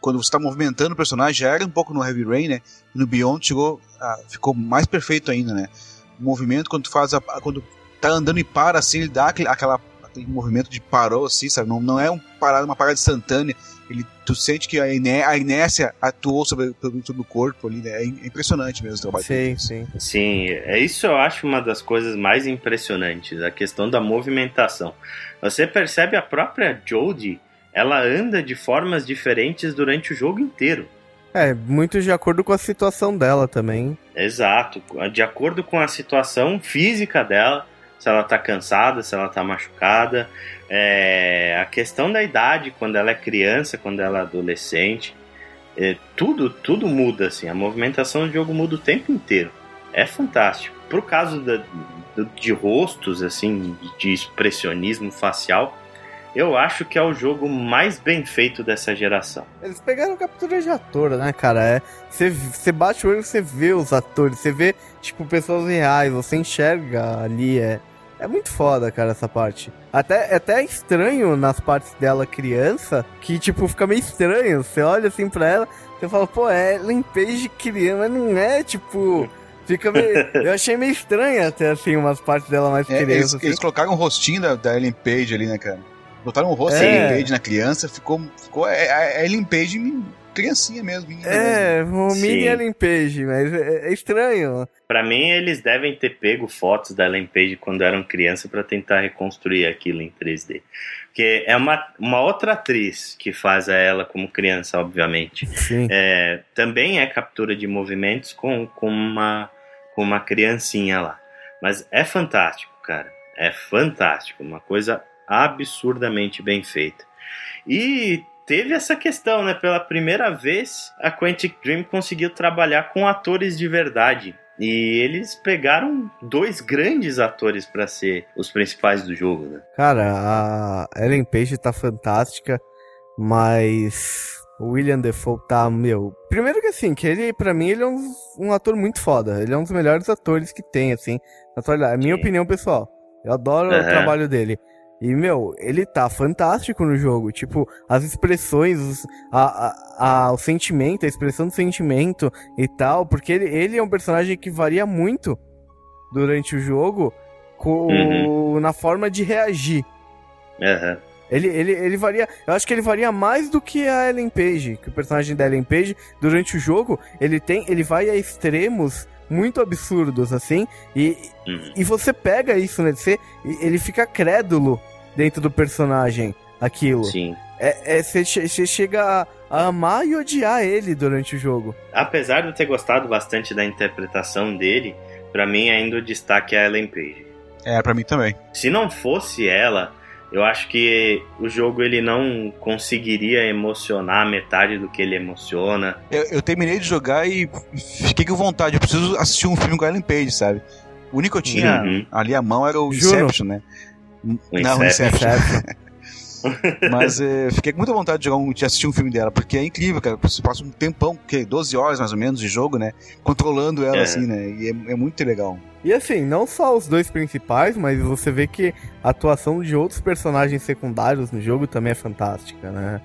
Quando você está movimentando o personagem, já era um pouco no Heavy Rain, né? E no Beyond chegou, ah, ficou mais perfeito ainda, né? O movimento quando tu faz a, quando tá andando e para assim, ele dá aquele, aquela aquele movimento de parou assim, sabe? Não, não é um parada, uma parada instantânea. Ele, tu sente que a, iné, a inércia atuou sobre, sobre o corpo ali, né? É impressionante mesmo o trabalho. Sim, sim. Sim, é isso eu acho uma das coisas mais impressionantes, a questão da movimentação. Você percebe a própria Jodie, ela anda de formas diferentes durante o jogo inteiro. É, muito de acordo com a situação dela também. Exato, de acordo com a situação física dela, se ela tá cansada, se ela tá machucada. É, a questão da idade, quando ela é criança, quando ela é adolescente, é, tudo, tudo muda, assim. A movimentação do jogo muda o tempo inteiro. É fantástico. Pro caso da, de rostos, assim, de expressionismo facial, eu acho que é o jogo mais bem feito dessa geração. Eles pegaram captura de ator, né, cara? É, você bate o olho, você vê os atores, você vê, tipo, pessoas reais, você enxerga ali, é, é muito foda, cara, essa parte. Até, é até estranho nas partes dela criança, que, tipo, fica meio estranho. Você olha assim pra ela, você fala, pô, é Ellen Page criança, mas não é, tipo... Fica meio. eu achei meio estranho até, assim, umas partes dela mais é, criança. Eles, assim. eles colocaram o rostinho da, da Ellen Page ali, né, cara? Botaram o rosto é. da Ellen Page na criança, ficou. ficou é, é, a Ellen Page criancinha mesmo. É, mesmo. o mini Ellen Page, mas é, é, estranho. Para mim, eles devem ter pego fotos da Ellen Page quando eram criança para tentar reconstruir aquilo em 3D. Porque é uma, uma outra atriz que faz a ela como criança, obviamente. Sim. É, também é captura de movimentos com, com, uma, com uma criancinha lá. Mas é fantástico, cara. É fantástico. Uma coisa absurdamente bem feita. E teve essa questão, né? Pela primeira vez, a Quantic Dream conseguiu trabalhar com atores de verdade. E eles pegaram dois grandes atores para ser os principais do jogo, né? Cara, a Ellen Page tá fantástica, mas o William Defoe tá, meu. Primeiro que assim, que ele, para mim, ele é um, um, ator muito foda. Ele é um dos melhores atores que tem, assim, na atualidade. É minha Sim. opinião pessoal. Eu adoro uhum. o trabalho dele. E, meu, ele tá fantástico no jogo. Tipo, as expressões, a, a, a, o sentimento, a expressão do sentimento e tal. Porque ele, ele é um personagem que varia muito durante o jogo com, uhum. na forma de reagir. Uhum. Ele, ele, ele varia. Eu acho que ele varia mais do que a Ellen Page. Que o personagem da Ellen Page, durante o jogo, ele tem. Ele vai a extremos muito absurdos, assim, e, uhum. e você pega isso, né? Você, ele fica crédulo dentro do personagem, aquilo. Sim. É, você é, chega a, a, amar e odiar ele durante o jogo. Apesar de eu ter gostado bastante da interpretação dele, para mim ainda o destaque é a Ellen Page. É, para mim também. Se não fosse ela, eu acho que o jogo ele não conseguiria emocionar metade do que ele emociona. Eu, eu terminei de jogar e fiquei com vontade. Eu preciso assistir um filme com a Ellen Page, sabe? O único que eu tinha uhum. ali à mão era o Juro. Inception, né? O não, Inception. Inception. Mas é, fiquei com muita vontade de, um, de, assistir um filme dela, porque é incrível, cara. Você passa um tempão, que 12 horas mais ou menos de jogo, né? Controlando ela é. assim, né? E é, é, muito legal. E assim, não só os dois principais, mas você vê que a atuação de outros personagens secundários no jogo também é fantástica, né?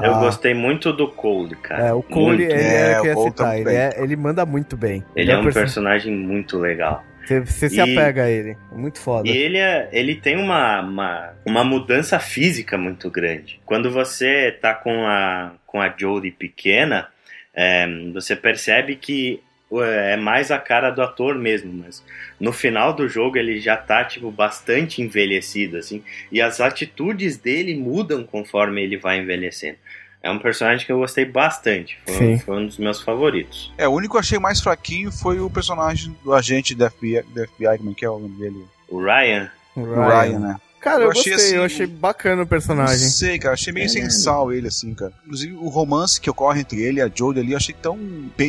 Eu ah. gostei muito do Cole, cara. É, o Cole, ele, é, é, que ia citar, ele, é, ele manda muito bem. Ele, ele é, é um person... personagem muito legal. Você, você se apega a ele. Muito foda. E ele, é, ele tem uma, uma, uma mudança física muito grande. Quando você tá com a, com a Jodie pequena, é, você percebe que é mais a cara do ator mesmo, mas no final do jogo ele já tá, tipo, bastante envelhecido, assim, e as atitudes dele mudam conforme ele vai envelhecendo. É um personagem que eu gostei bastante. Foi, foi, um dos meus favoritos. É, o único que eu achei mais fraquinho foi o personagem do agente da FBI, da FBI como é que é o nome dele? O Ryan? O Ryan, o Ryan né? Cara, eu, eu achei, gostei, assim, eu achei bacana o personagem. Não sei, cara, achei meio é. sensal ele, assim, cara. Inclusive, o romance que ocorre entre ele e a Jodie ali, eu achei tão,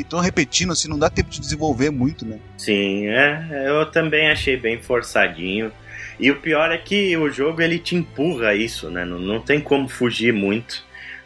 tão repetindo, assim, não dá tempo de desenvolver muito, né? Sim, é, eu também achei bem forçadinho. E o pior é que o jogo, ele te empurra isso, né? Não, não tem como fugir muito.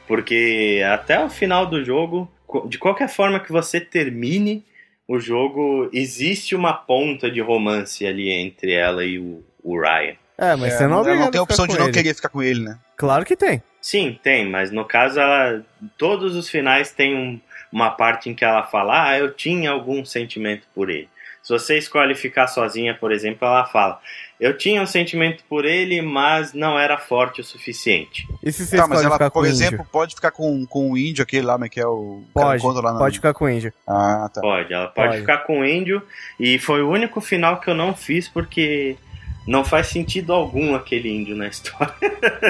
Porque até o final do jogo, de qualquer forma que você termine o jogo, existe uma ponta de romance ali entre ela e o, o Ryan. É, mas é, você não, não tem a opção de não ele. querer ficar com ele, né? Claro que tem. Sim, tem, mas no caso, ela, todos os finais tem um, uma parte em que ela fala: Ah, eu tinha algum sentimento por ele. Se você escolhe ficar sozinha, por exemplo, ela fala: Eu tinha um sentimento por ele, mas não era forte o suficiente. E se você tá, mas ela, por exemplo, índio? pode ficar com, com o índio, aquele lá, que é o. Pode, lá pode ficar com o índio. Ah, tá. Pode, ela pode, pode ficar com o índio. E foi o único final que eu não fiz porque não faz sentido algum aquele índio na história.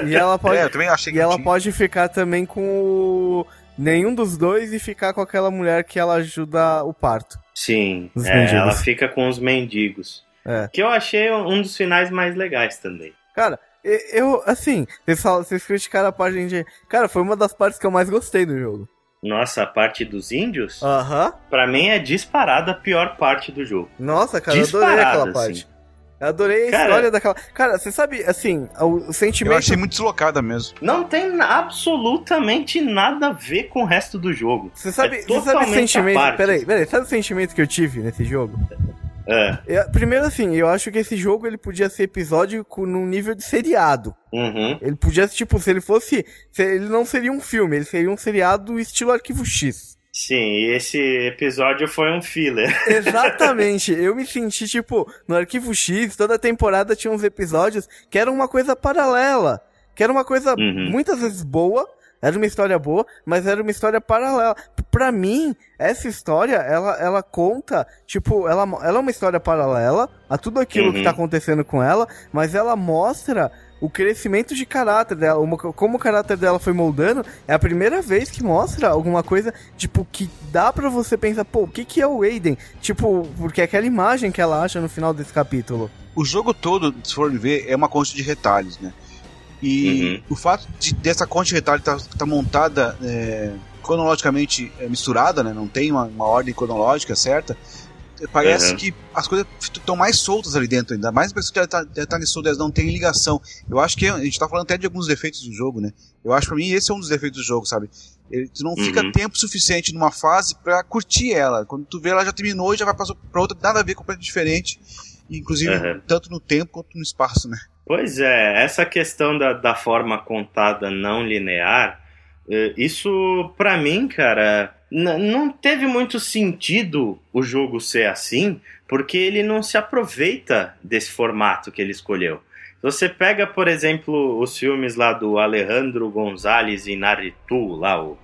E ela pode, é, eu também achei que e ela tinha. pode ficar também com o nenhum dos dois e ficar com aquela mulher que ela ajuda o parto. Sim, é, ela fica com os mendigos. É. Que eu achei um dos finais mais legais também. Cara, eu, assim, vocês, falam, vocês criticaram a parte de. Cara, foi uma das partes que eu mais gostei do jogo. Nossa, a parte dos índios? Aham. Uhum. Pra mim é disparada a pior parte do jogo. Nossa, cara, disparada, eu adorei aquela assim. parte. Eu adorei a cara, história daquela. Cara, você sabe, assim, o, sentimento. Eu achei muito deslocada mesmo. Não tem absolutamente nada a ver com o resto do jogo. Você sabe, é você sabe o sentimento. Peraí, peraí, sabe o sentimento que eu tive nesse jogo? É. Eu, primeiro, assim, eu acho que esse jogo ele podia ser episódico num nível de seriado. Uhum. Ele podia, tipo, se ele fosse. Se ele não seria um filme, ele seria um seriado estilo Arquivo X. Sim, e esse episódio foi um filler. Exatamente. Eu me senti, tipo, no Arquivo X, toda temporada tinha uns episódios que eram uma coisa paralela. Que era uma coisa uhum. muitas vezes boa, era uma história boa, mas era uma história paralela. Pra mim, essa história, ela, ela conta, tipo, ela, ela é uma história paralela a tudo aquilo uhum. que tá acontecendo com ela, mas ela mostra o crescimento de caráter dela, uma, como o caráter dela foi moldando, é a primeira vez que mostra alguma coisa, tipo, que dá para você pensar, pô, o que que é o Aiden? Tipo, porque é aquela imagem que ela acha no final desse capítulo. O jogo todo, se for ver, é uma concha de retalhos, né? E uhum. o fato de, dessa concha de retalho estar tá, tá montada é, cronologicamente é, misturada, né? Não tem uma, uma ordem cronológica certa. Parece uhum. que as coisas estão mais soltas ali dentro ainda. Mais pessoas que Detalhe Soldiers não tem ligação. Eu acho que a gente está falando até de alguns defeitos do jogo, né? Eu acho para mim esse é um dos defeitos do jogo, sabe? Ele, tu não uhum. fica tempo suficiente numa fase para curtir ela. Quando tu vê ela já terminou e já vai para outra, nada a ver completamente diferente. Inclusive, uhum. tanto no tempo quanto no espaço, né? Pois é, essa questão da, da forma contada não linear, eh, isso para mim, cara, não teve muito sentido o jogo ser assim, porque ele não se aproveita desse formato que ele escolheu. Você pega, por exemplo, os filmes lá do Alejandro Gonzalez Inarritu, lá o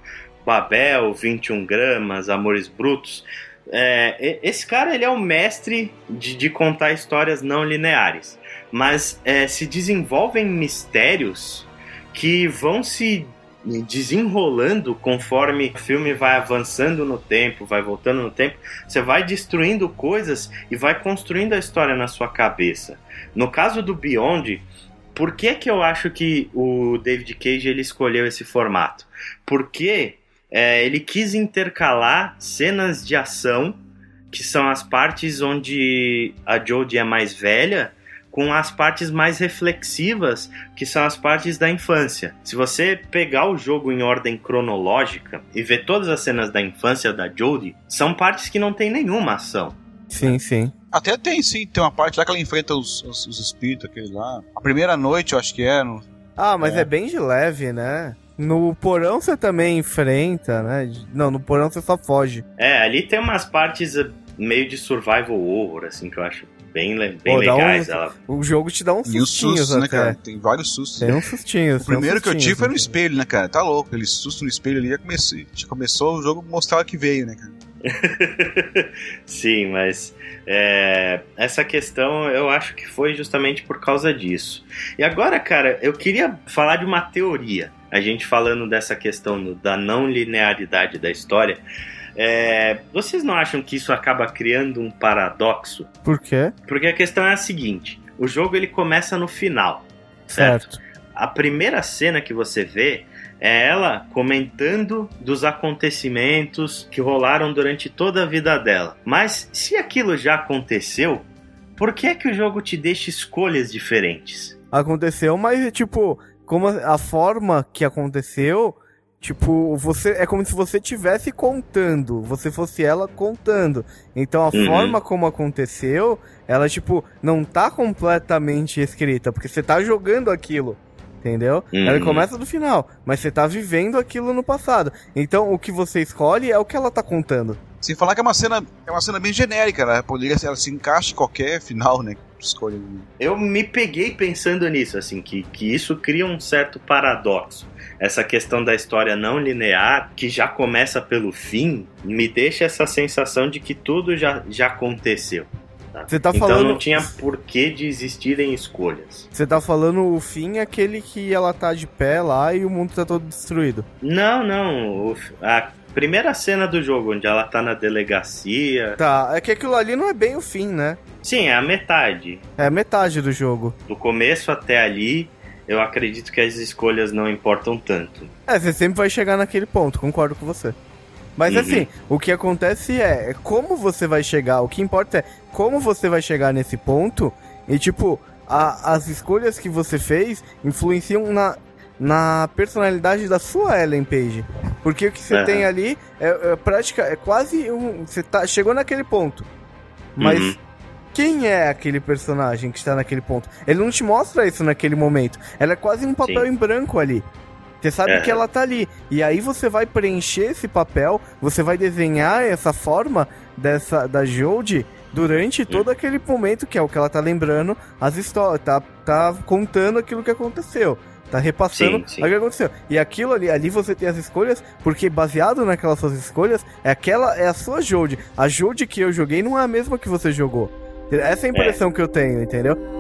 Babel, 21 gramas, Amores Brutos. É, esse cara ele é o mestre de, de contar histórias não lineares mas é, se desenvolvem mistérios que vão se desenrolando conforme o filme vai avançando no tempo, vai voltando no tempo, você vai destruindo coisas e vai construindo a história na sua cabeça. No caso do Beyond, por que que eu acho que o David Cage ele escolheu esse formato? Porque é, ele quis intercalar cenas de ação, que são as partes onde a Jodie é mais velha, com as partes mais reflexivas, que são as partes da infância. Se você pegar o jogo em ordem cronológica e ver todas as cenas da infância da Jodie, são partes que não tem nenhuma ação. Sim, sim. Até tem, sim. Tem uma parte lá que ela enfrenta os, os, os espíritos, aquele lá. A primeira noite, eu acho que é. No... Ah, mas é. é bem de leve, né? No porão você também enfrenta, né? Não, no porão você só foge. É, ali tem umas partes meio de survival horror, assim, que eu acho bem, bem Pô, legais. Um, ela... O jogo te dá uns sustinhos, sustos, né, cara? Tem vários sustos. Tem uns sustinhos. O primeiro que eu tive foi no espelho, né, cara? Tá louco. Aquele susto no espelho ali já começou, já começou o jogo mostrar que veio, né, cara? Sim, mas é, essa questão eu acho que foi justamente por causa disso. E agora, cara, eu queria falar de uma teoria. A gente falando dessa questão da não linearidade da história. É, vocês não acham que isso acaba criando um paradoxo? Por quê? Porque a questão é a seguinte: o jogo ele começa no final, certo? certo. A primeira cena que você vê é ela comentando dos acontecimentos que rolaram durante toda a vida dela. Mas se aquilo já aconteceu, por que é que o jogo te deixa escolhas diferentes? Aconteceu, mas tipo, como a forma que aconteceu Tipo, você é como se você tivesse contando, você fosse ela contando. Então a uhum. forma como aconteceu, ela tipo não tá completamente escrita, porque você tá jogando aquilo. Entendeu? Uhum. Ela começa do final, mas você tá vivendo aquilo no passado. Então o que você escolhe é o que ela tá contando. Sem falar que é uma cena, é uma cena bem genérica, né? Poderia ela se encaixa em qualquer final, né? Escolha. Eu me peguei pensando nisso, assim, que, que isso cria um certo paradoxo essa questão da história não linear, que já começa pelo fim, me deixa essa sensação de que tudo já, já aconteceu. Tá? Você tá então falando... não tinha porquê de existirem escolhas. Você tá falando o fim aquele que ela tá de pé lá e o mundo tá todo destruído. Não, não. A, primeira cena do jogo, onde ela tá na delegacia. Tá, é que aquilo ali não é bem o fim, né? Sim, é a metade. É a metade do jogo. Do começo até ali, eu acredito que as escolhas não importam tanto. É, você sempre vai chegar naquele ponto, concordo com você. Mas uhum. assim, o que acontece é, é como você vai chegar, o que importa é como você vai chegar nesse ponto e tipo, a, as escolhas que você fez influenciam na, na personalidade da sua Ellen Page. Porque o que você uhum. tem ali é, é prática, é quase um. Você tá, chegou naquele ponto. Mas uhum. Quem é aquele personagem que está naquele ponto? Ele não te mostra isso naquele momento. Ela é quase um papel Sim. em branco ali. Você sabe uhum. que ela tá ali. E aí você vai preencher esse papel, você vai desenhar essa forma dessa da Jodie durante todo uhum. aquele momento que é o que ela tá lembrando as histórias, tá, tá contando aquilo que aconteceu. Tá repassando sim, sim. o que aconteceu. E aquilo ali, ali você tem as escolhas, porque baseado naquelas suas escolhas, é aquela é a sua Jode. A Jode que eu joguei não é a mesma que você jogou. Essa é a impressão é. que eu tenho, entendeu?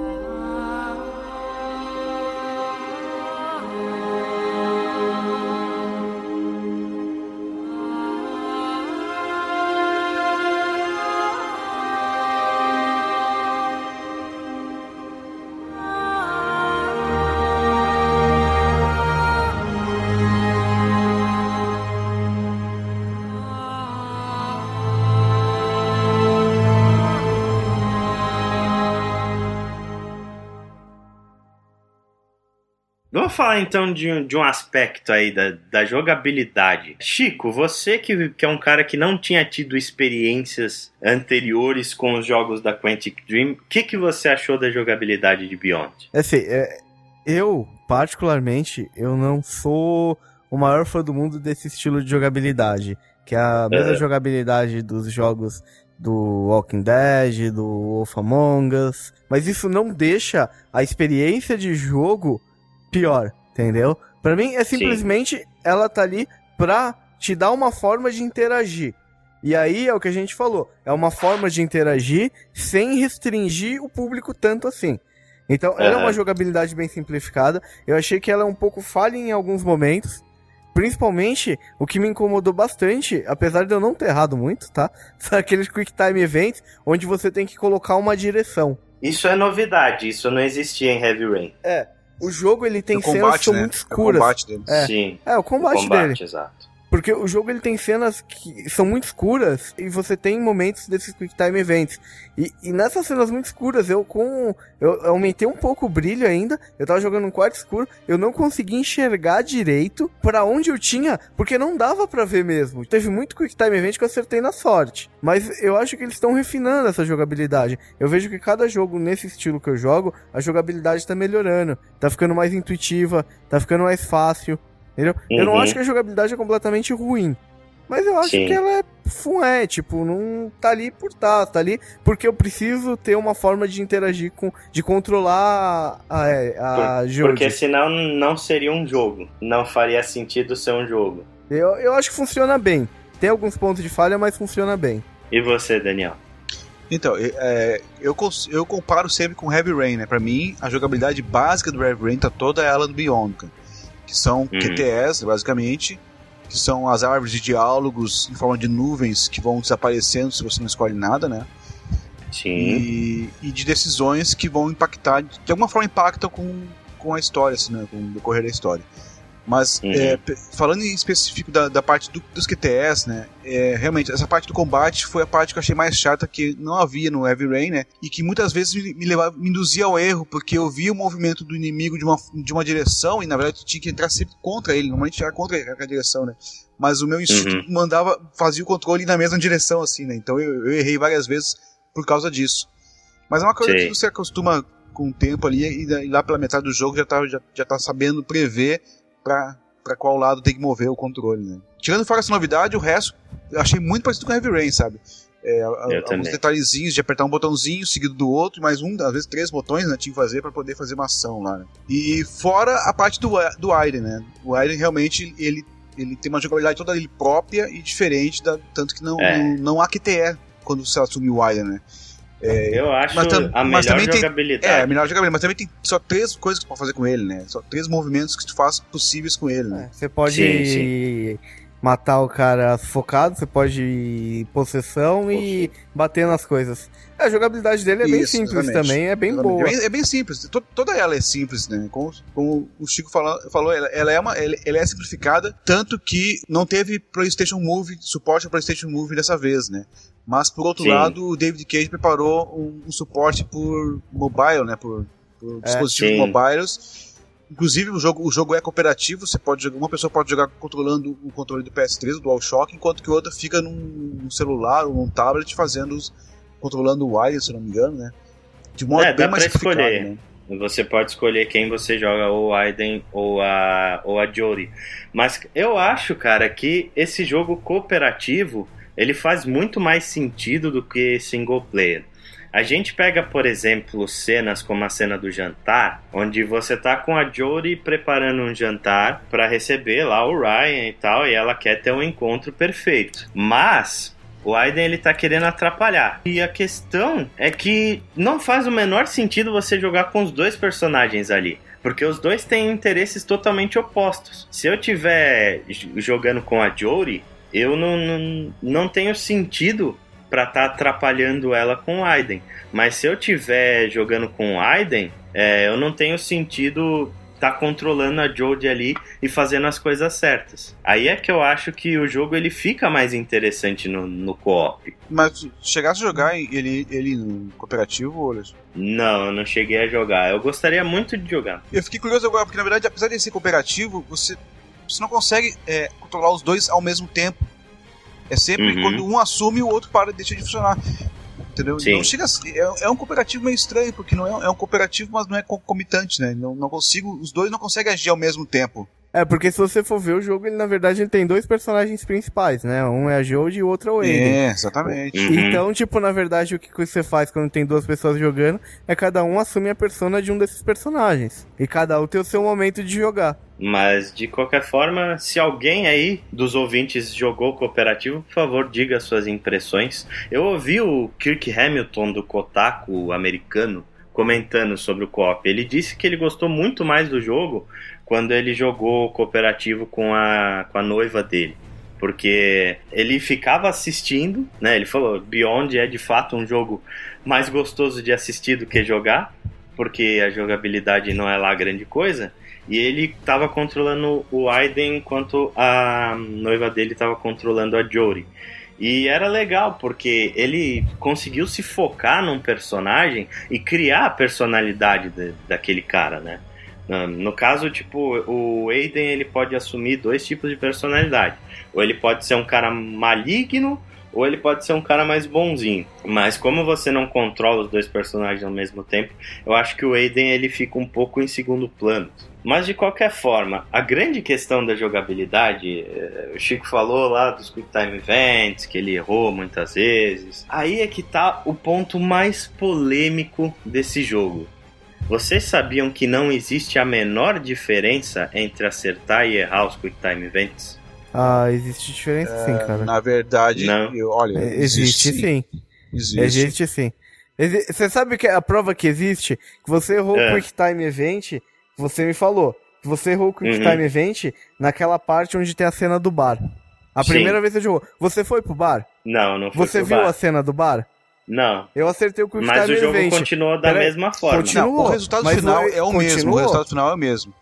Falar então de um, de um aspecto aí da, da jogabilidade. Chico, você que, que é um cara que não tinha tido experiências anteriores com os jogos da Quantic Dream, o que, que você achou da jogabilidade de Beyond? É assim, é, eu, particularmente, eu não sou o maior fã do mundo desse estilo de jogabilidade. Que é a mesma jogabilidade dos jogos do Walking Dead, do Wolf Among Us. Mas isso não deixa a experiência de jogo pior, entendeu? Para mim é simplesmente Sim. ela tá ali pra te dar uma forma de interagir. E aí é o que a gente falou, é uma forma de interagir sem restringir o público tanto assim. Então, ela é uma jogabilidade bem simplificada. Eu achei que ela é um pouco falha em alguns momentos. Principalmente, o que me incomodou bastante, apesar de eu não ter errado muito, tá? São aqueles Quick Time Events onde você tem que colocar uma direção. Isso é novidade, isso não existia em Heavy Rain. É, o jogo ele tem cenas que são né? muito escuras. É o combate dele. É. Sim. É, o combate, o combate dele. Exato. Porque o jogo ele tem cenas que são muito escuras e você tem momentos desses Quick Time Events. E, e nessas cenas muito escuras, eu com. Eu, aumentei um pouco o brilho ainda. Eu tava jogando um quarto escuro, eu não consegui enxergar direito para onde eu tinha, porque não dava para ver mesmo. Teve muito Quick Time Event que eu acertei na sorte. Mas eu acho que eles estão refinando essa jogabilidade. Eu vejo que cada jogo nesse estilo que eu jogo, a jogabilidade tá melhorando. Tá ficando mais intuitiva, tá ficando mais fácil. Entendeu? Uhum. Eu não uhum. acho que a jogabilidade é completamente ruim. Mas eu acho Sim. que ela é fué, tipo, não tá ali por tá, tá ali porque eu preciso ter uma forma de interagir com, de controlar a, a, a por, Porque senão não seria um jogo, não faria sentido ser um jogo. Eu, eu acho que funciona bem. Tem alguns pontos de falha, mas funciona bem. E você, Daniel? Então, é, eu, eu comparo sempre com Heavy Rain, né? Pra mim, a jogabilidade básica do Heavy Rain tá toda ela no Beyond, cara que são uhum. QTS, basicamente, que são as árvores de diálogos em forma de nuvens que vão desaparecendo se você não escolhe nada, né? Sim. E, e de decisões que vão impactar, de alguma forma impactam com, com a história, assim, né? Com o decorrer da história. Mas uhum. é, falando em específico da, da parte do, dos QTS, né? É, realmente, essa parte do combate foi a parte que eu achei mais chata que não havia no Heavy Rain, né? E que muitas vezes me, me, levava, me induzia ao erro, porque eu via o movimento do inimigo de uma, de uma direção e na verdade tinha que entrar sempre contra ele. Normalmente era contra a direção, né? Mas o meu instinto uhum. mandava, fazia o controle na mesma direção, assim, né? Então eu, eu errei várias vezes por causa disso. Mas é uma coisa Sim. que você acostuma com o tempo ali e lá pela metade do jogo já tá, já, já tá sabendo prever para qual lado tem que mover o controle, né? Tirando fora essa novidade, o resto eu achei muito parecido com Heavy Rain, sabe? É, alguns detalhezinhos de apertar um botãozinho seguido do outro, mais um, às vezes três botões, né? Tinha que fazer para poder fazer uma ação lá, né? E fora a parte do, do Iron, né? O Iron realmente ele, ele tem uma jogabilidade toda ele própria e diferente, da, tanto que não, é. não, não há QTE quando você assume o Iron, né? É, eu acho tam, a melhor jogabilidade. Tem, é, a melhor jogabilidade, mas também tem só três coisas que você pode fazer com ele, né? Só três movimentos que tu faz possíveis com ele, né? É, você pode sim, sim. Matar o cara focado, você pode ir possessão e bater nas coisas. A jogabilidade dele é bem Isso, simples exatamente. também, é bem exatamente. boa. É bem, é bem, simples, toda ela é simples, né? Como, como o Chico falou, falou ela, ela, é uma, ela, ela, é simplificada, tanto que não teve PlayStation Move, suporte ao PlayStation Move dessa vez, né? Mas por outro Sim. lado, o David Cage preparou um, um suporte por mobile, né? Por, por é, dispositivos mobiles Inclusive, o jogo, o jogo é cooperativo, você pode jogar, uma pessoa pode jogar controlando o controle do PS3, o DualShock, enquanto que outra fica num, celular ou num tablet fazendo os, controlando o wireless, se não me engano, né? De modo é, bem dá mais escolher. Né? Você pode escolher quem você joga, ou o Aiden ou a, ou a Jory. Mas eu acho, cara, que esse jogo cooperativo ele faz muito mais sentido do que single player. A gente pega, por exemplo, cenas como a cena do jantar, onde você tá com a Jodie preparando um jantar para receber lá o Ryan e tal, e ela quer ter um encontro perfeito. Mas o Aiden ele tá querendo atrapalhar. E a questão é que não faz o menor sentido você jogar com os dois personagens ali. Porque os dois têm interesses totalmente opostos. Se eu tiver jogando com a Jory, eu não, não, não tenho sentido para estar tá atrapalhando ela com o Aiden. Mas se eu tiver jogando com o Aiden, é, eu não tenho sentido tá controlando a Jodie ali e fazendo as coisas certas. Aí é que eu acho que o jogo ele fica mais interessante no, no co-op. Mas chegasse a jogar ele, ele no cooperativo, Olas? Não, eu não cheguei a jogar. Eu gostaria muito de jogar. Eu fiquei curioso agora, porque na verdade, apesar de ser cooperativo, você, você não consegue é, controlar os dois ao mesmo tempo. É sempre uhum. quando um assume, o outro para deixa de funcionar. Entendeu? Sim. Não chega é, é, um cooperativo meio estranho, porque não é, é um cooperativo, mas não é concomitante, né? Não, não consigo. Os dois não conseguem agir ao mesmo tempo. É, porque se você for ver o jogo, ele na verdade ele tem dois personagens principais, né? Um é a Jodie e o outro é o Aiden. É, exatamente. Uhum. Então, tipo, na verdade, o que você faz quando tem duas pessoas jogando é cada um assume a persona de um desses personagens. E cada um tem o seu momento de jogar. Mas, de qualquer forma, se alguém aí dos ouvintes jogou cooperativo, por favor, diga suas impressões. Eu ouvi o Kirk Hamilton do Kotaku americano comentando sobre o co-op. Ele disse que ele gostou muito mais do jogo quando ele jogou cooperativo com a, com a noiva dele. Porque ele ficava assistindo, né? Ele falou, Beyond é de fato um jogo mais gostoso de assistir do que jogar, porque a jogabilidade não é lá grande coisa. E ele estava controlando o Aiden enquanto a noiva dele estava controlando a Jory. E era legal porque ele conseguiu se focar num personagem e criar a personalidade de, daquele cara, né? No caso, tipo, o Aiden ele pode assumir dois tipos de personalidade. Ou ele pode ser um cara maligno, ou ele pode ser um cara mais bonzinho. Mas como você não controla os dois personagens ao mesmo tempo, eu acho que o Aiden ele fica um pouco em segundo plano. Mas de qualquer forma, a grande questão da jogabilidade, eh, o Chico falou lá dos Quick Time Events, que ele errou muitas vezes. Aí é que tá o ponto mais polêmico desse jogo. Vocês sabiam que não existe a menor diferença entre acertar e errar os Quick Time Events? Ah, existe diferença é, sim, cara. Na verdade, não. Eu, olha, é, existe, existe sim. Existe. existe sim. Você sabe que a prova que existe? Que você errou o é. Quick Time Event, você me falou. Que você errou o Quick uhum. Time Event naquela parte onde tem a cena do bar. A sim. primeira vez que você jogou. Você foi pro bar? Não, não foi Você viu bar. a cena do bar? Não. Eu acertei o Quick Mas Time o jogo Event. continuou da Pera mesma forma. Continuou, não, o resultado final é o mesmo. O resultado final é o mesmo.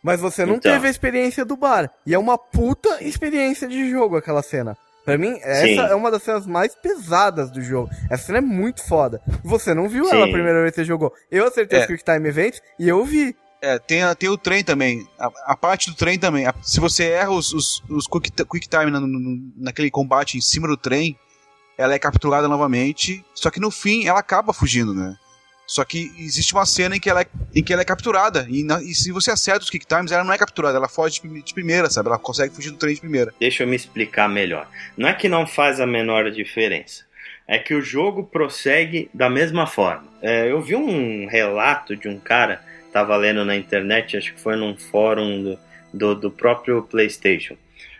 Mas você não então. teve a experiência do bar. E é uma puta experiência de jogo aquela cena. Pra mim, essa Sim. é uma das cenas mais pesadas do jogo. Essa cena é muito foda. Você não viu Sim. ela a primeira vez que você jogou. Eu acertei é. os Quick Time Events e eu vi. É, tem, tem o trem também. A, a parte do trem também. A, se você erra os, os, os quick, quick Time na, no, naquele combate em cima do trem, ela é capturada novamente, só que no fim ela acaba fugindo, né? Só que existe uma cena em que ela é, em que ela é capturada. E, na, e se você acerta os kick times, ela não é capturada, ela foge de, de, primeira, sabe? Ela consegue fugir do trem de primeira. Deixa eu me explicar melhor. Não é que não faz a menor diferença. É que o jogo prossegue da mesma forma. É, eu vi um relato de um cara, tava lendo na internet, acho que foi num fórum do, do, do próprio PlayStation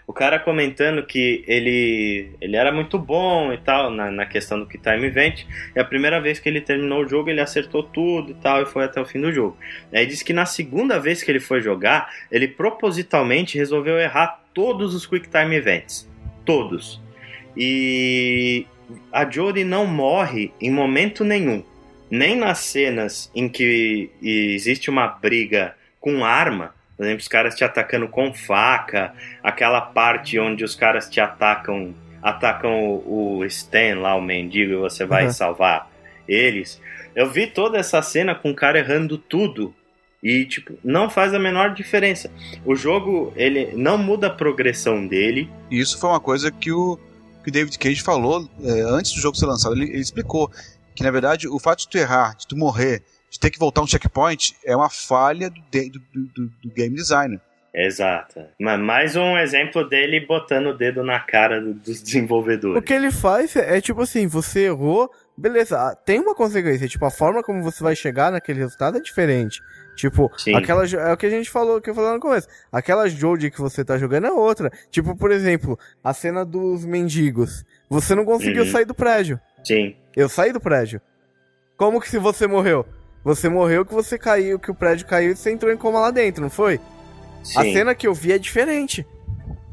O cara comentando que ele, ele era muito bom e tal, na, na questão do que Time Event. E a primeira vez que ele terminou o jogo, ele acertou tudo e tal, e foi até o fim do jogo. Aí disse que na segunda vez que ele foi jogar, ele propositalmente resolveu errar todos os Quick Time Events. Todos. E a Jodie não morre em momento nenhum. Nem nas cenas em que existe uma briga com arma, por exemplo, os caras te atacando com faca, aquela parte onde os caras te atacam, atacam o, o Stan lá, o mendigo, e você vai uhum. salvar eles. Eu vi toda essa cena com o cara errando tudo. E, tipo, não faz a menor diferença. O jogo, ele não muda a progressão dele. Isso foi uma coisa que o, que o David Cage falou é, antes do jogo ser lançado. Ele, ele, explicou que, na verdade, o fato de tu errar, de tu morrer, de ter que voltar um checkpoint, é uma falha do, do, do, do game designer. Exato. Mais um exemplo dele botando o dedo na cara dos desenvolvedores. O que ele faz é, é tipo assim, você errou, beleza, tem uma consequência, tipo, a forma como você vai chegar naquele resultado é diferente. Tipo, Sim. aquela é o que a gente falou, que eu falei no começo. Aquela Jodie que você tá jogando é outra. Tipo, por exemplo, a cena dos mendigos. Você não conseguiu uhum. sair do prédio. Sim. Eu saí do prédio. Como que se você morreu? Você morreu que você caiu, que o prédio caiu e você entrou em coma lá dentro, não foi? Sim. A cena que eu vi é diferente.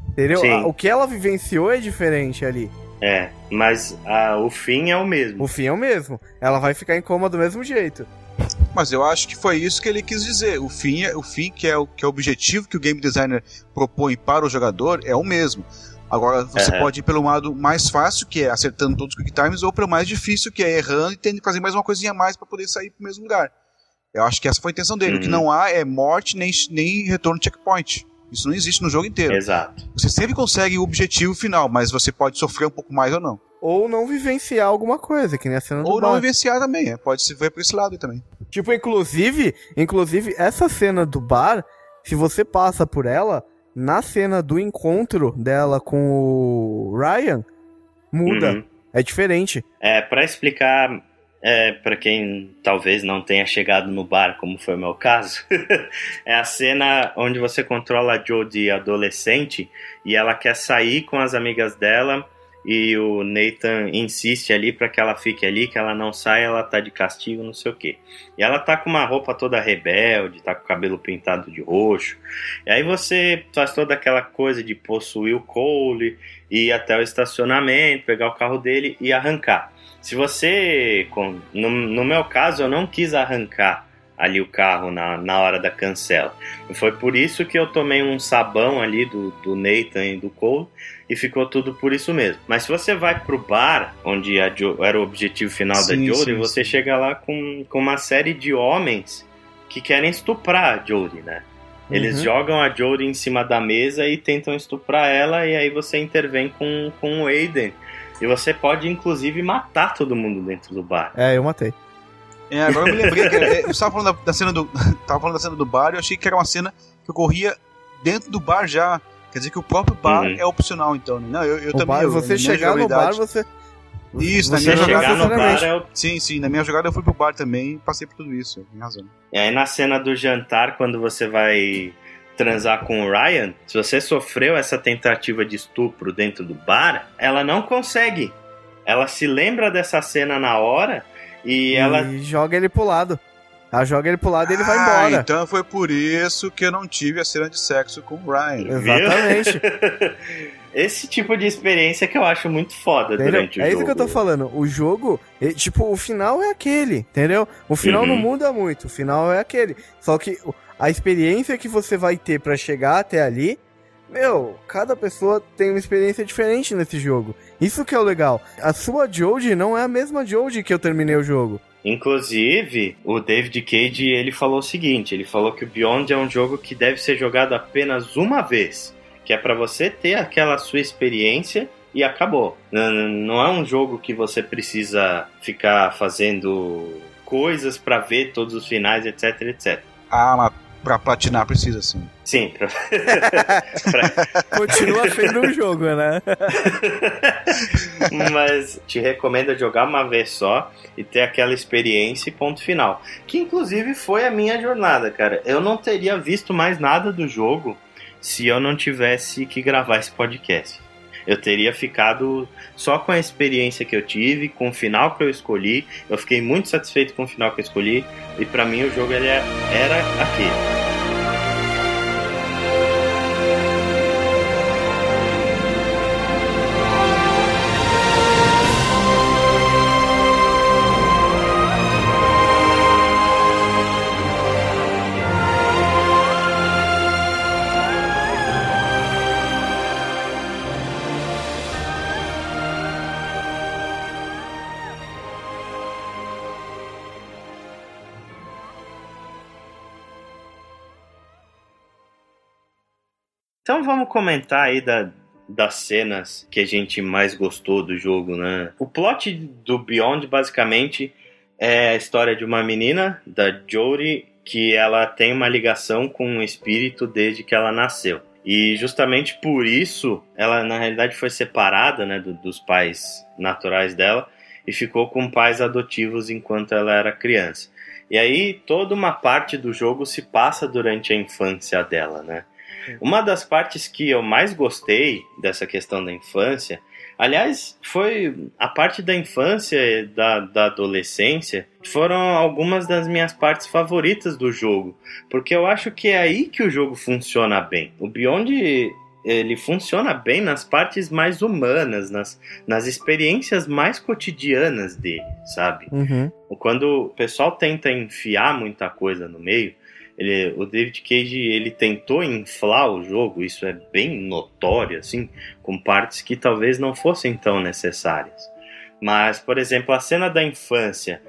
Entendeu? A, o que ela vivenciou é diferente ali. É, mas a, o fim é o mesmo. O fim é o mesmo. Ela vai ficar em coma do mesmo jeito. Mas eu acho que foi isso que ele quis dizer. O fim, é, o fim que, é o, que é o objetivo que o game designer propõe para o jogador é o mesmo. Agora, você uhum. pode ir pelo lado mais fácil, que é acertando todos os quick times, ou pelo mais difícil, que é errando e tendo que fazer mais uma coisinha a mais para poder sair para o mesmo lugar. Eu acho que essa foi a intenção dele. Uhum. O que uhum. não há é morte nem, nem retorno checkpoint. Isso não existe no jogo inteiro. Exato. Você sempre consegue o objetivo final, mas você pode sofrer um pouco mais ou não. Ou não vivenciar alguma coisa, que nem a cena do Ou bar. não vivenciar também, é. pode se ver por esse lado também. Tipo, inclusive, inclusive, essa cena do bar, se você passa por ela, na cena do encontro dela com o Ryan, muda. Uhum. É diferente. É, para explicar é, para quem talvez não tenha chegado no bar, como foi o meu caso, é a cena onde você controla a Jodie adolescente e ela quer sair com as amigas dela e o Nathan insiste ali para que ela fique ali, que ela não saia, ela tá de castigo, não sei o que. E ela tá com uma roupa toda rebelde, tá com o cabelo pintado de roxo. E aí você faz toda aquela coisa de possuir o Cole, ir até o estacionamento, pegar o carro dele e arrancar. Se você, no, no meu caso, eu não quis arrancar ali o carro na, na hora da cancela. Foi por isso que eu tomei um sabão ali do, do Nathan e do Cole e ficou tudo por isso mesmo. Mas se você vai pro bar, onde jo, era o objetivo final sim, da Jodie, você sim. chega lá com, com uma série de homens que querem estuprar a Jodie, né? Eles uhum. jogam a Jodie em cima da mesa e tentam estuprar ela, e aí você intervém com, com o Aiden. E você pode, inclusive, matar todo mundo dentro do bar. É, eu matei. É, agora eu me lembrei que é, eu estava falando da, da, cena do. tava falando da cena do bar e eu achei que era uma cena que ocorria dentro do bar já. Quer dizer que o próprio bar uhum. é opcional, então. Né? Não, eu, eu também. Bar, eu, você chegar no bar, você. Isso, você na minha jogada. No bar é o... Sim, sim, na minha jogada eu fui pro bar também e passei por tudo isso, tem razão. E aí na cena do jantar, quando você vai transar com o Ryan, se você sofreu essa tentativa de estupro dentro do bar, ela não consegue. Ela se lembra dessa cena na hora e, e ela. joga ele pro lado. Ela joga ele pro lado e ele vai ah, embora. Então foi por isso que eu não tive a cena de sexo com o Ryan. Exatamente. Esse tipo de experiência que eu acho muito foda entendeu? durante o é jogo. É isso que eu tô falando. O jogo, tipo, o final é aquele, entendeu? O final uhum. não muda muito. O final é aquele. Só que a experiência que você vai ter para chegar até ali, meu, cada pessoa tem uma experiência diferente nesse jogo. Isso que é o legal. A sua Jodie não é a mesma Jodie que eu terminei o jogo. Inclusive, o David Cage ele falou o seguinte: ele falou que o Beyond é um jogo que deve ser jogado apenas uma vez, que é para você ter aquela sua experiência e acabou. Não é um jogo que você precisa ficar fazendo coisas para ver todos os finais, etc, etc. Ah, mas Pra platinar precisa, sim. Sim. Pra... pra... Continua sendo um jogo, né? Mas te recomendo jogar uma vez só e ter aquela experiência e ponto final. Que inclusive foi a minha jornada, cara. Eu não teria visto mais nada do jogo se eu não tivesse que gravar esse podcast. Eu teria ficado só com a experiência que eu tive, com o final que eu escolhi. Eu fiquei muito satisfeito com o final que eu escolhi. E para mim o jogo ele é, era aquele. Vamos comentar aí da, das cenas que a gente mais gostou do jogo, né? O plot do Beyond basicamente é a história de uma menina, da Jory, que ela tem uma ligação com um espírito desde que ela nasceu. E justamente por isso ela na realidade foi separada né, do, dos pais naturais dela e ficou com pais adotivos enquanto ela era criança. E aí toda uma parte do jogo se passa durante a infância dela, né? Uma das partes que eu mais gostei dessa questão da infância, aliás, foi a parte da infância e da, da adolescência, foram algumas das minhas partes favoritas do jogo, porque eu acho que é aí que o jogo funciona bem. O Beyond ele funciona bem nas partes mais humanas, nas, nas experiências mais cotidianas dele, sabe? Uhum. Quando o pessoal tenta enfiar muita coisa no meio, ele, o David Cage ele tentou inflar o jogo, isso é bem notório, assim, com partes que talvez não fossem tão necessárias. Mas, por exemplo, a cena da infância,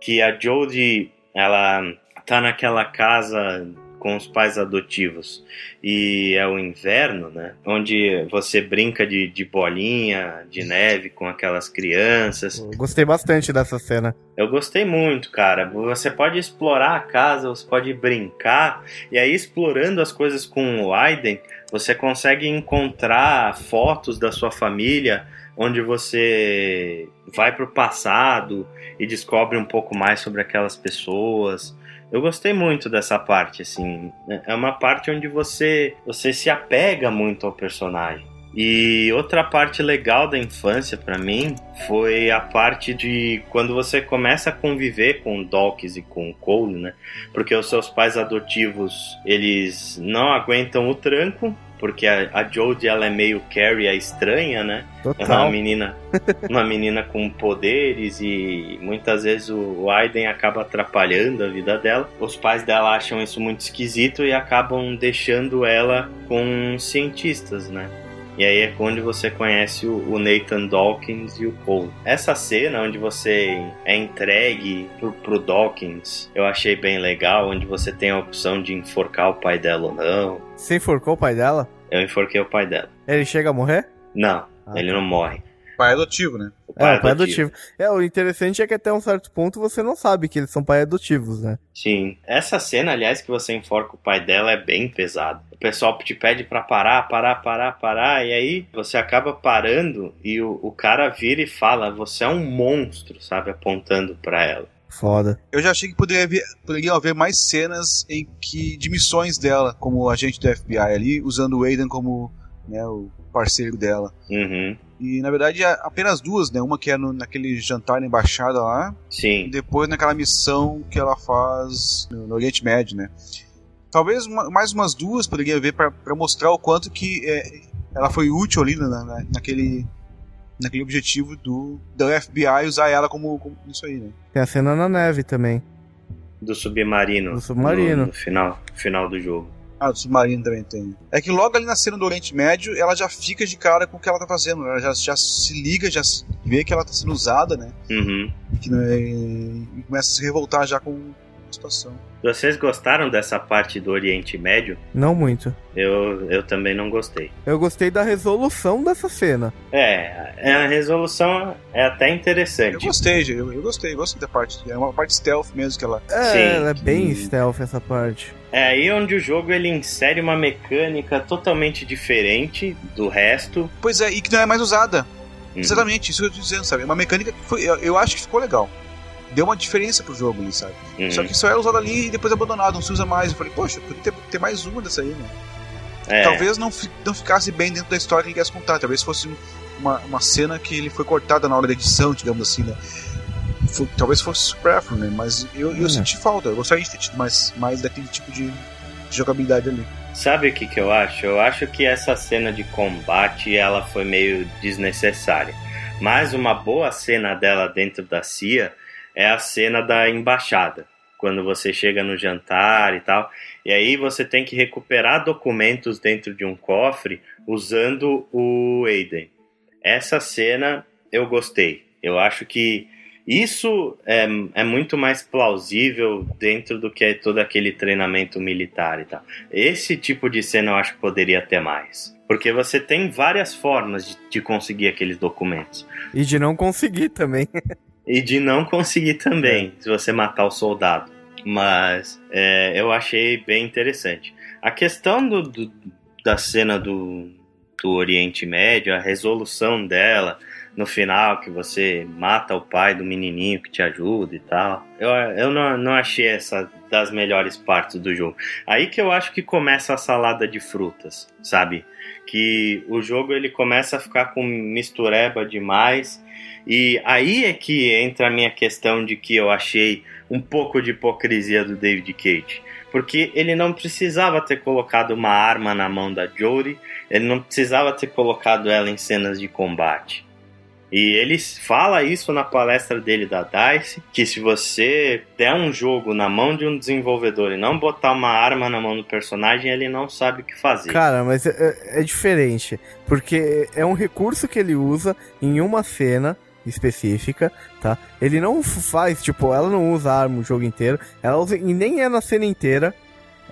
que a Jodie ela tá naquela casa com os pais adotivos e é o inverno, né? Onde você brinca de, de bolinha, de neve com aquelas crianças. Eu gostei bastante dessa cena. Eu gostei muito, cara. Você pode explorar a casa, você pode brincar, e aí explorando as coisas com o Aiden, você consegue encontrar fotos da sua família onde você vai para o passado e descobre um pouco mais sobre aquelas pessoas. Eu gostei muito dessa parte, assim. É uma parte onde você, você se apega muito ao personagem. E outra parte legal da infância para mim foi a parte de quando você começa a conviver com Dawkins e com Cole, né? Porque os seus pais adotivos, eles não aguentam o tranco porque a, a Jodie ela é meio Carrie a estranha, né? Total. Ela é uma menina, uma menina com poderes e muitas vezes o, o Aiden acaba atrapalhando a vida dela. Os pais dela acham isso muito esquisito e acabam deixando ela com cientistas, né? E aí é quando você conhece o, Nathan Dawkins e o Cole. Essa cena onde você é entregue pro, pro Dawkins, eu achei bem legal, onde você tem a opção de enforcar o pai dela ou não. Você enforcou o pai dela? Eu enforquei o pai dela. Ele chega a morrer? Não, ah, ele tá. não morre. Pai adotivo, né? O pai, é, o pai adotivo. adotivo. É, o interessante é que até um certo ponto você não sabe que eles são pai adotivos, né? Sim. Essa cena, aliás, que você enforca o pai dela é bem pesada. O pessoal te pede para parar, parar, parar, parar, e aí você acaba parando e o, o cara vira e fala: Você é um monstro, sabe? Apontando para ela. Foda. Eu já achei que poderia haver, poderia haver mais cenas em que de missões dela, como agente do FBI ali, usando o Aiden como né, o parceiro dela. Uhum. E na verdade é apenas duas, né? Uma que é no, naquele jantar na embaixada lá. Sim. E depois naquela missão que ela faz no, no Oriente Médio, né? Talvez uma, mais umas duas poderia ver para mostrar o quanto que é, ela foi útil ali na, na, naquele naquele objetivo do da FBI usar ela como, como, isso aí, né? Tem a cena na neve também. Do submarino. Do submarino. No, no final, final do jogo. Ah, do submarino também tem. É que logo ali na cena do Oriente Médio, ela já fica de cara com o que ela tá fazendo. Ela já, já se liga, já vê que ela tá sendo usada, né? Uhum. E, que, né, e começa a se revoltar já com situação. Vocês gostaram dessa parte do Oriente Médio? Não muito. Eu, eu também não gostei. Eu gostei da resolução dessa cena. É, é a resolução é até interessante. Eu gostei, eu, eu gostei, gostei da parte. É uma parte stealth mesmo que ela. É, Sim, ela é bem stealth essa parte. É aí onde o jogo ele insere uma mecânica totalmente diferente do resto. Pois é, e que não é mais usada. Hum. Exatamente, isso que eu tô dizendo, sabe? Uma mecânica que foi, eu, eu acho que ficou legal deu uma diferença pro jogo ali, sabe? Uhum. Só que só é usado ali e depois abandonado, não se usa mais. Eu falei, poxa, podia ter, ter mais uma dessa aí, né? é. talvez não, não ficasse bem dentro da história que ele quisesse contar. Talvez fosse uma, uma cena que ele foi cortada na hora da edição, digamos assim, né? Foi, talvez fosse supérfluo, né? Mas eu, eu é. senti falta. Eu gostaria de ter tido mais, mais daquele tipo de, de jogabilidade ali. Sabe o que, que eu acho? Eu acho que essa cena de combate ela foi meio desnecessária. Mas uma boa cena dela dentro da CIA é a cena da embaixada. Quando você chega no jantar e tal. E aí você tem que recuperar documentos dentro de um cofre usando o Aiden. Essa cena eu gostei. Eu acho que isso é, é muito mais plausível dentro do que todo aquele treinamento militar e tal. Esse tipo de cena eu acho que poderia ter mais. Porque você tem várias formas de, de conseguir aqueles documentos. E de não conseguir também. e de não conseguir também, é. se você matar o soldado. Mas é, eu achei bem interessante. A questão do, do, da cena do, do Oriente Médio, a resolução dela, no final que você mata o pai do menininho que te ajuda e tal. Eu, eu não, não achei essa das melhores partes do jogo. Aí que eu acho que começa a salada de frutas, sabe? Que o jogo ele começa a ficar com mistureba demais. E aí é que entra a minha questão de que eu achei um pouco de hipocrisia do David Cage. Porque ele não precisava ter colocado uma arma na mão da Jodie, ele não precisava ter colocado ela em cenas de combate. E ele fala isso na palestra dele da DICE, que se você der um jogo na mão de um desenvolvedor e não botar uma arma na mão do personagem, ele não sabe o que fazer. Cara, mas é, é diferente, porque é um recurso que ele usa em uma cena específica, tá? Ele não faz, tipo, ela não usa arma o jogo inteiro, ela usa, e nem é na cena inteira,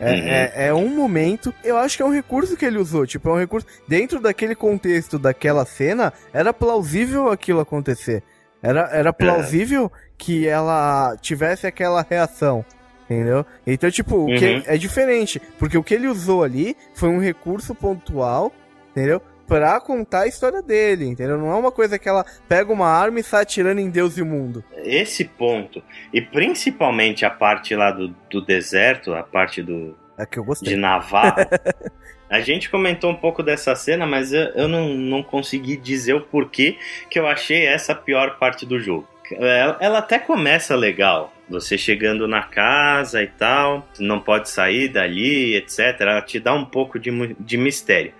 é, uhum. é, é, um momento. Eu acho que é um recurso que ele usou. Tipo, é um recurso. Dentro daquele contexto daquela cena, era plausível aquilo acontecer. Era, era plausível é. que ela tivesse aquela reação. Entendeu? Então, tipo, uhum. que é diferente. Porque o que ele usou ali foi um recurso pontual, entendeu? Pra contar a história dele, entendeu? Não é uma coisa que ela pega uma arma e sai atirando em Deus e o mundo. Esse ponto, e principalmente a parte lá do, do deserto, a parte do. É que eu gostei. De Navarro. a gente comentou um pouco dessa cena, mas eu, eu não, não consegui dizer o porquê que eu achei essa a pior parte do jogo. Ela, ela até começa legal, você chegando na casa e tal, não pode sair dali, etc. Ela te dá um pouco de, de mistério.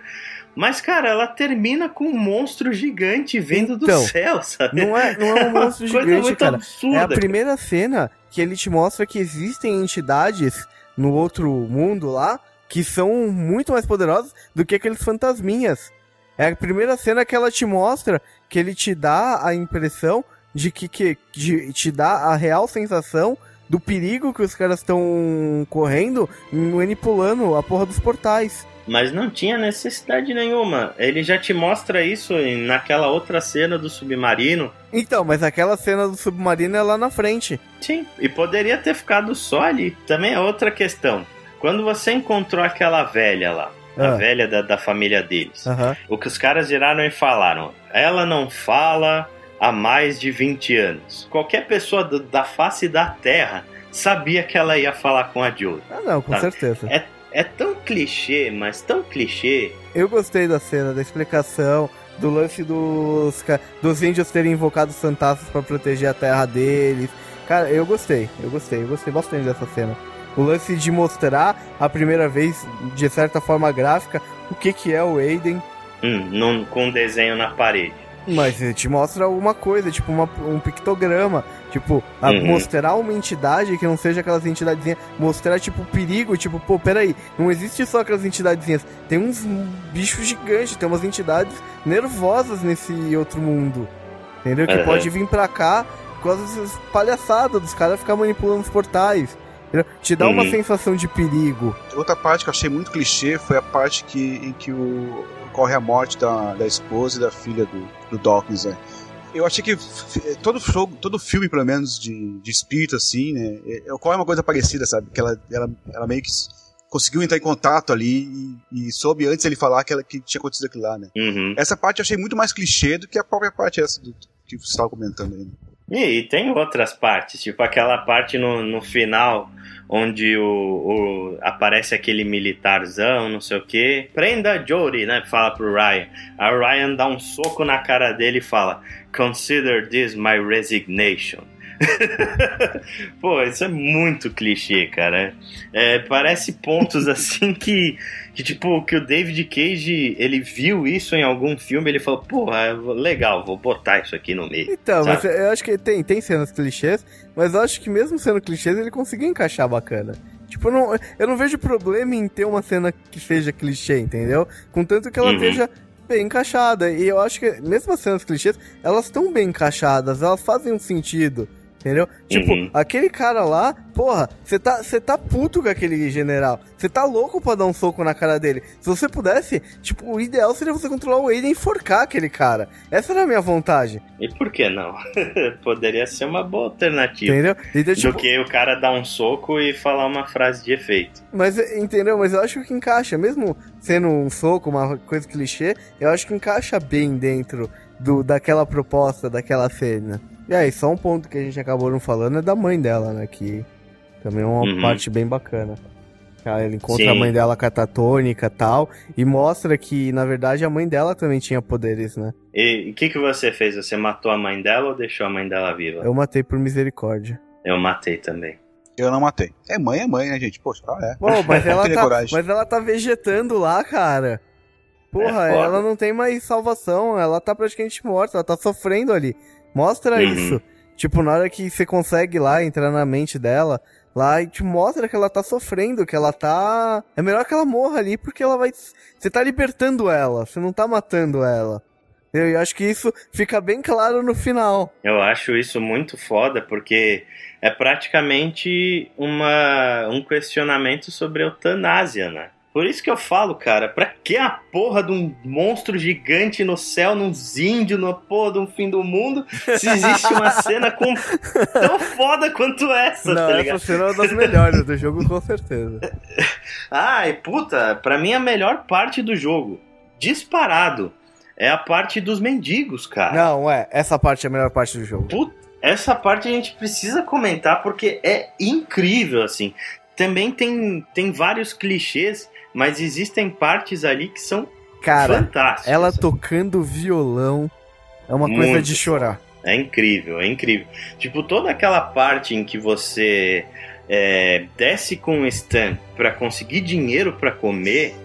Mas, cara, ela termina com um monstro gigante vindo então, do céu, sabe? Não é, não é um monstro gigante, cara. Absurda, é a primeira cara. cena que ele te mostra que existem entidades no outro mundo lá que são muito mais poderosas do que aqueles fantasminhas. É a primeira cena que ela te mostra que ele te dá a impressão de que, que de, te dá a real sensação do perigo que os caras estão correndo manipulando a porra dos portais. Mas não tinha necessidade nenhuma. Ele já te mostra isso naquela outra cena do submarino. Então, mas aquela cena do submarino é lá na frente. Sim, e poderia ter ficado só ali. Também é outra questão. Quando você encontrou aquela velha lá, ah. a velha da, da família deles, uhum. o que os caras viraram e falaram: ela não fala há mais de 20 anos. Qualquer pessoa do, da face da Terra sabia que ela ia falar com a Joe. Ah, não, com certeza. É é tão clichê, mas tão clichê. Eu gostei da cena, da explicação, do lance dos, dos índios terem invocado os fantasmas para proteger a terra deles. Cara, eu gostei, eu gostei, eu gostei bastante dessa cena. O lance de mostrar a primeira vez, de certa forma gráfica, o que, que é o Aiden. Hum, num, com um desenho na parede. Mas ele te mostra alguma coisa, tipo uma, um pictograma. Tipo, uhum. mostrar uma entidade que não seja aquelas entidadezinhas. Mostrar, tipo, perigo. Tipo, pô, peraí. Não existe só aquelas entidadezinhas. Tem uns bichos gigantes, tem umas entidades nervosas nesse outro mundo. Entendeu? Que uhum. pode vir pra cá com as palhaçadas dos caras ficar manipulando os portais. Entendeu? Te dá uhum. uma sensação de perigo. Outra parte que eu achei muito clichê foi a parte que, em que o ocorre a morte da, da esposa e da filha do, do Dawkins, né? Eu achei que todo jogo, todo filme, pelo menos, de, de espírito, assim, né? É, ocorre uma coisa parecida, sabe? Que ela, ela, ela meio que conseguiu entrar em contato ali e, e soube antes ele falar que, ela, que tinha acontecido aquilo lá, né? Uhum. Essa parte eu achei muito mais clichê do que a própria parte essa do, que você estava comentando aí. Né? E, tem outras partes, tipo aquela parte no, no final onde o, o, aparece aquele militarzão, não sei o que. Prenda Jody, né? Fala pro Ryan. A Ryan dá um soco na cara dele e fala: Consider this my resignation. Pô, isso é muito clichê, cara. É, parece pontos assim que, que, tipo, que o David Cage, ele viu isso em algum filme, ele falou, pô, é legal, vou botar isso aqui no meio. Então, sabe? mas eu acho que tem, tem cenas clichês, mas eu acho que mesmo sendo clichês, ele conseguiu encaixar bacana. Tipo, eu não, eu não vejo problema em ter uma cena que seja clichê, entendeu? Contanto que ela uhum. esteja bem encaixada. E eu acho que mesmo as cenas clichês, elas estão bem encaixadas, elas fazem um sentido. Entendeu? Tipo, uhum. aquele cara lá, porra, você tá, tá puto com aquele general. Você tá louco pra dar um soco na cara dele. Se você pudesse, tipo, o ideal seria você controlar o Aiden e enforcar aquele cara. Essa era a minha vontade. E por que não? Poderia ser uma boa alternativa. Entendeu? Então, tipo... Do que o cara dar um soco e falar uma frase de efeito. Mas, entendeu? Mas eu acho que encaixa. Mesmo sendo um soco, uma coisa clichê, eu acho que encaixa bem dentro do, daquela proposta, daquela cena. E aí, só um ponto que a gente acabou não falando é da mãe dela, né? Que também é uma uhum. parte bem bacana. Ela encontra Sim. a mãe dela catatônica e tal, e mostra que, na verdade, a mãe dela também tinha poderes, né? E o que, que você fez? Você matou a mãe dela ou deixou a mãe dela viva? Eu matei por misericórdia. Eu matei também. Eu não matei. É mãe, é mãe, né, gente? Poxa, é. Pô, mas ela, tá, mas ela tá vegetando lá, cara. Porra, é ela não tem mais salvação, ela tá praticamente morta, ela tá sofrendo ali. Mostra uhum. isso. Tipo, na hora que você consegue lá entrar na mente dela, lá e te mostra que ela tá sofrendo, que ela tá. É melhor que ela morra ali, porque ela vai. Você tá libertando ela, você não tá matando ela. Eu acho que isso fica bem claro no final. Eu acho isso muito foda, porque é praticamente uma, um questionamento sobre a eutanásia, né? Por isso que eu falo, cara, pra que a porra de um monstro gigante no céu, num índios, na porra de um fim do mundo, se existe uma cena com... tão foda quanto essa, Não, tá ligado? Essa cena é uma das melhores do jogo, com certeza. Ai, puta, pra mim é a melhor parte do jogo, disparado, é a parte dos mendigos, cara. Não, é, essa parte é a melhor parte do jogo. Puta, essa parte a gente precisa comentar porque é incrível, assim. Também tem, tem vários clichês mas existem partes ali que são Cara, fantásticas. Ela tocando violão é uma Muito coisa de chorar. É incrível, é incrível. Tipo, toda aquela parte em que você é, desce com o Stan para conseguir dinheiro para comer,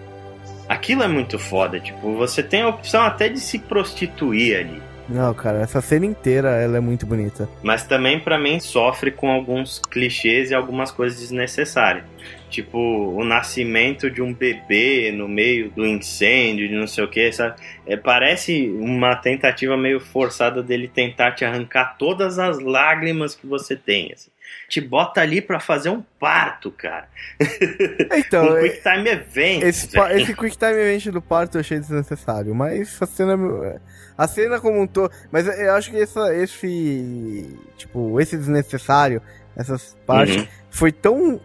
aquilo é muito foda. Tipo, você tem a opção até de se prostituir ali. Não, cara, essa cena inteira ela é muito bonita. Mas também para mim sofre com alguns clichês e algumas coisas desnecessárias. Tipo, o nascimento de um bebê no meio do incêndio, de não sei o que, sabe? É, parece uma tentativa meio forçada dele tentar te arrancar todas as lágrimas que você tem. Assim. Te bota ali para fazer um parto, cara. Então, um Quick Time Event. Esse, esse Quick Time Event do parto eu achei desnecessário, mas a cena. A cena como um todo. Mas eu acho que essa, esse. Tipo, esse desnecessário, essas partes, uhum. foi tão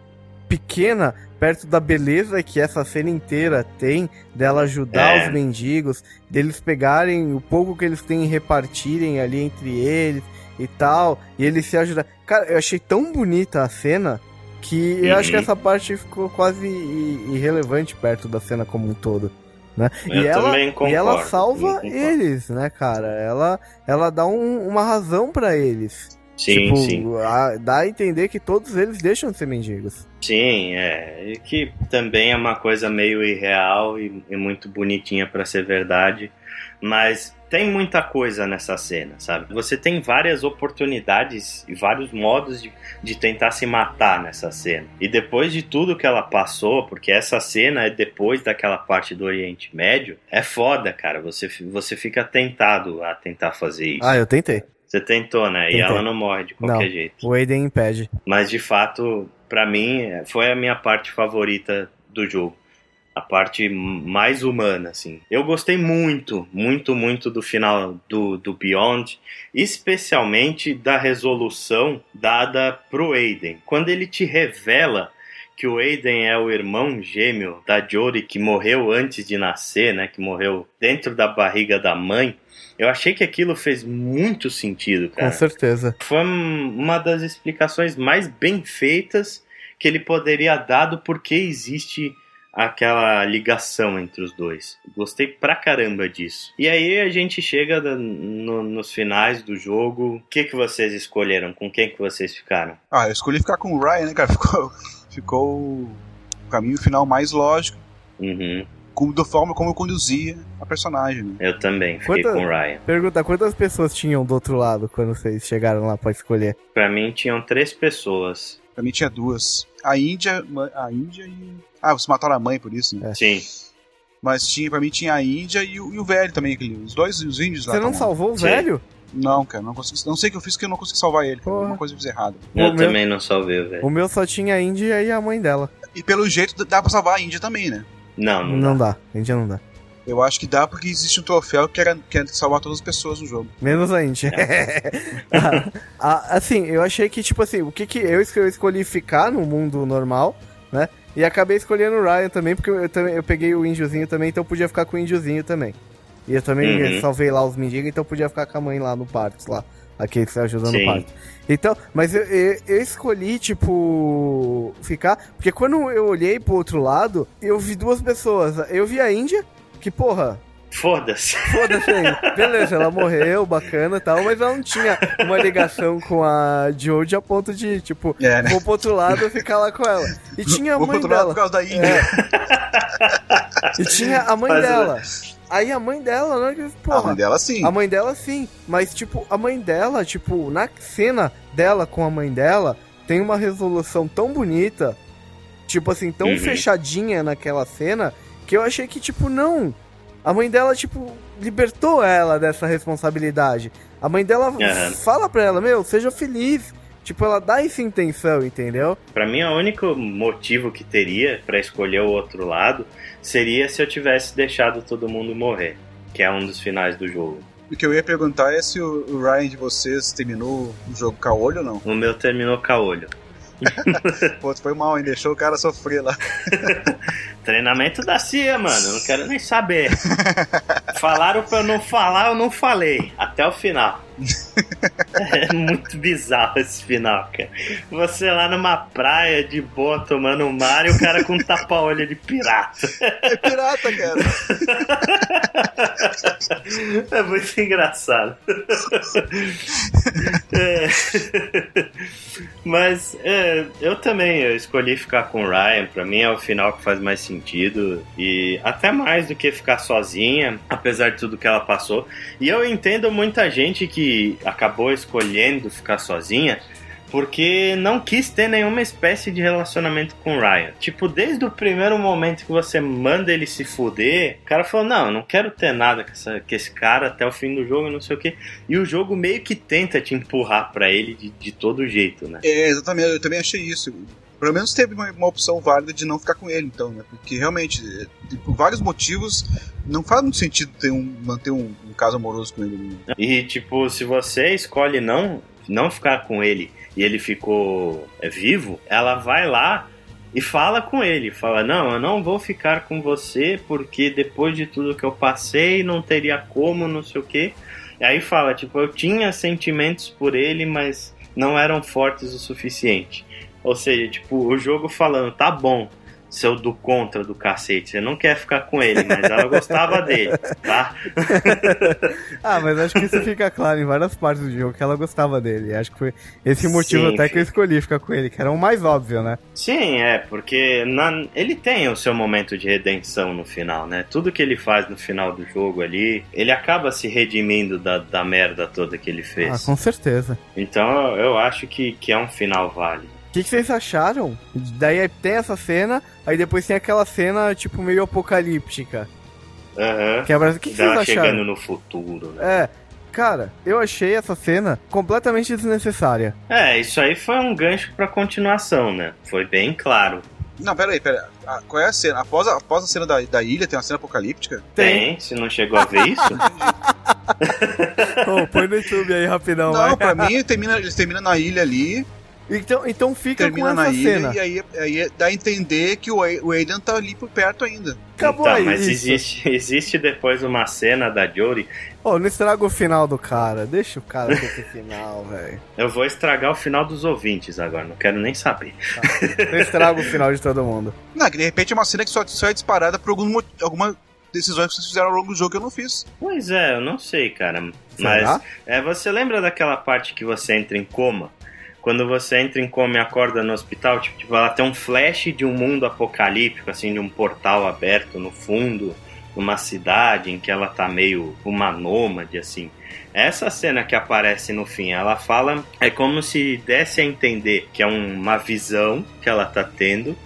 pequena perto da beleza que essa cena inteira tem dela ajudar é. os mendigos, deles pegarem o pouco que eles têm e repartirem ali entre eles e tal, e eles se ajudar. Cara, eu achei tão bonita a cena que uhum. eu acho que uhum. essa parte ficou quase irrelevante perto da cena como um todo. Né? e, ela, e ela salva eles, né, cara? Ela, ela dá um, uma razão para eles. Sim, tipo, sim. A, dá a entender que todos eles deixam de ser mendigos. Sim, é. E que também é uma coisa meio irreal e, e muito bonitinha para ser verdade. Mas tem muita coisa nessa cena, sabe? Você tem várias oportunidades e vários modos de, de tentar se matar nessa cena. E depois de tudo que ela passou, porque essa cena é depois daquela parte do Oriente Médio, é foda, cara. Você, você fica tentado a tentar fazer isso. Ah, eu tentei. Você tentou, né? Tentei. E ela não morre de qualquer não, jeito. O Aiden impede. Mas de fato, para mim, foi a minha parte favorita do jogo. A parte mais humana, assim. Eu gostei muito, muito, muito do final do, do Beyond, especialmente da resolução dada pro Aiden. Quando ele te revela que o Aiden é o irmão gêmeo da Jory que morreu antes de nascer, né? Que morreu dentro da barriga da mãe. Eu achei que aquilo fez muito sentido, cara. Com certeza. Foi uma das explicações mais bem feitas que ele poderia dar do porquê existe aquela ligação entre os dois. Gostei pra caramba disso. E aí a gente chega no, nos finais do jogo. O que, que vocês escolheram? Com quem que vocês ficaram? Ah, eu escolhi ficar com o Ryan, né, cara? Ficou, ficou o caminho final mais lógico. Uhum. Como, da forma como eu conduzia a personagem. Né? Eu também, fiquei Quanta, com o Ryan. Pergunta, quantas pessoas tinham do outro lado quando vocês chegaram lá pra escolher? Pra mim tinham três pessoas. Pra mim tinha duas. A Índia, a Índia e ah, você mataram a mãe por isso, né? É. Sim. Mas tinha, pra mim tinha a Índia e o, e o velho também, aquele, os dois os índios lá. Você não salvou o velho? Não, cara, não consegui. Não sei o que eu fiz que eu não consegui salvar ele. Alguma coisa eu fiz errada. Eu o também meu, não salvei o velho. O meu só tinha a Índia e a mãe dela. E pelo jeito dá pra salvar a Índia também, né? Não, não, não dá. dá. A Índia não dá. Eu acho que dá porque existe um troféu que era, que era salvar todas as pessoas no jogo. Menos a Índia. ah, ah, assim, eu achei que, tipo assim, o que, que eu escolhi ficar no mundo normal, né? E acabei escolhendo o Ryan também, porque eu, também, eu peguei o índiozinho também, então eu podia ficar com o índiozinho também. E eu também uhum. salvei lá os mendigos, então eu podia ficar com a mãe lá no parque, lá. Aquele que está ajudando Sim. no parque. Então, mas eu, eu, eu, escolhi, tipo, ficar. Porque quando eu olhei pro outro lado, eu vi duas pessoas. Eu vi a Índia, que, porra, Foda-se. Foda-se aí. Beleza, ela morreu, bacana e tal, mas ela não tinha uma ligação com a Jodie a ponto de, tipo, é, né? vou pro outro lado e ficar lá com ela. E tinha a mãe vou dela. por causa da Índia. É. E tinha a mãe Faz dela. Aí a mãe dela, né? Porra, a mãe dela sim. A mãe dela sim. Mas, tipo, a mãe dela, tipo, na cena dela com a mãe dela, tem uma resolução tão bonita, tipo assim, tão uhum. fechadinha naquela cena, que eu achei que, tipo, não a mãe dela, tipo, libertou ela dessa responsabilidade. A mãe dela uhum. fala pra ela, meu, seja feliz. Tipo, ela dá essa intenção, entendeu? Para mim, o único motivo que teria para escolher o outro lado seria se eu tivesse deixado todo mundo morrer, que é um dos finais do jogo. O que eu ia perguntar é se o Ryan de vocês terminou o jogo caolho ou não. O meu terminou caolho. Pô, foi mal, hein? Deixou o cara sofrer lá. Treinamento da CIA, mano. Eu não quero nem saber. Falaram pra eu não falar, eu não falei. Até o final. é muito bizarro esse final, cara. Você lá numa praia de boa tomando um mar e o cara com um tapa-olho de pirata. É pirata, cara. é muito engraçado. é. Mas é, eu também eu escolhi ficar com o Ryan. Pra mim é o final que faz mais sentido. E até mais do que ficar sozinha, apesar de tudo que ela passou. E eu entendo muita gente que que acabou escolhendo ficar sozinha porque não quis ter nenhuma espécie de relacionamento com o Ryan. Tipo, desde o primeiro momento que você manda ele se fuder, o cara falou: Não, eu não quero ter nada com, essa, com esse cara até o fim do jogo, não sei o que. E o jogo meio que tenta te empurrar para ele de, de todo jeito, né? É, exatamente, eu também achei isso pelo menos teve uma, uma, opção válida de não ficar com ele, então, né? Porque realmente, por vários motivos, não faz muito sentido ter um, manter um, um caso amoroso com ele. Né? E, tipo, se você escolhe não, não ficar com ele e ele ficou é, vivo, ela vai lá e fala com ele, fala: "Não, eu não vou ficar com você porque depois de tudo que eu passei, não teria como, não sei o quê". E aí fala, tipo, eu tinha sentimentos por ele, mas não eram fortes o suficiente. Ou seja, tipo, o jogo falando, tá bom, seu do contra do cacete. Você não quer ficar com ele, mas ela gostava dele, tá? ah, mas acho que isso fica claro em várias partes do jogo que ela gostava dele. Acho que foi esse motivo Sim, até que eu escolhi ficar com ele, que era o mais óbvio, né? Sim, é, porque na... ele tem o seu momento de redenção no final, né? Tudo que ele faz no final do jogo ali, ele acaba se redimindo da, da merda toda que ele fez. Ah, com certeza. Então eu acho que, que é um final válido. O que, que, vocês acharam? Daí tem essa cena, aí depois tem aquela cena, tipo, meio apocalíptica. Aham. Uhum. Que, é, o que, que vocês acharam? chegando no futuro, né? É. Cara, eu achei essa cena completamente desnecessária. É, isso aí foi um gancho pra continuação, né? Foi bem claro. Não, pera aí, pera aí. Qual é a cena? Após a, após a cena da, da ilha, tem uma cena apocalíptica? Tem, se não chegou a ver isso. Pô, põe no YouTube aí rapidão. Não, vai. pra mim, termina, eles terminam na ilha ali, Então, então fica Termina com essa na ilha cena. E aí, aí dá a entender que o Aiden tá ali por perto ainda. Acabou então, aí, mas existe, existe depois uma cena da Jory. Ô, oh, não estraga o final do cara. Deixa o cara ter esse final, velho. Eu vou estragar o final dos ouvintes agora, não quero nem saber. Tá. Eu estrago o final de todo mundo. Não, que de repente é uma cena que só, só é disparada por algum, alguma decisões que vocês fizeram ao longo do jogo que eu não fiz. Pois é, eu não sei, cara. Mas é, você lembra daquela parte que você entra em coma? Quando você entra em coma e acorda no hospital, tipo, tipo, ela tem um flash de um mundo apocalíptico, assim, de um portal aberto no fundo, numa cidade em que ela tá meio uma nômade, assim. Essa cena que aparece no fim, ela fala, é como se desse a entender que é uma visão que ela tá tendo,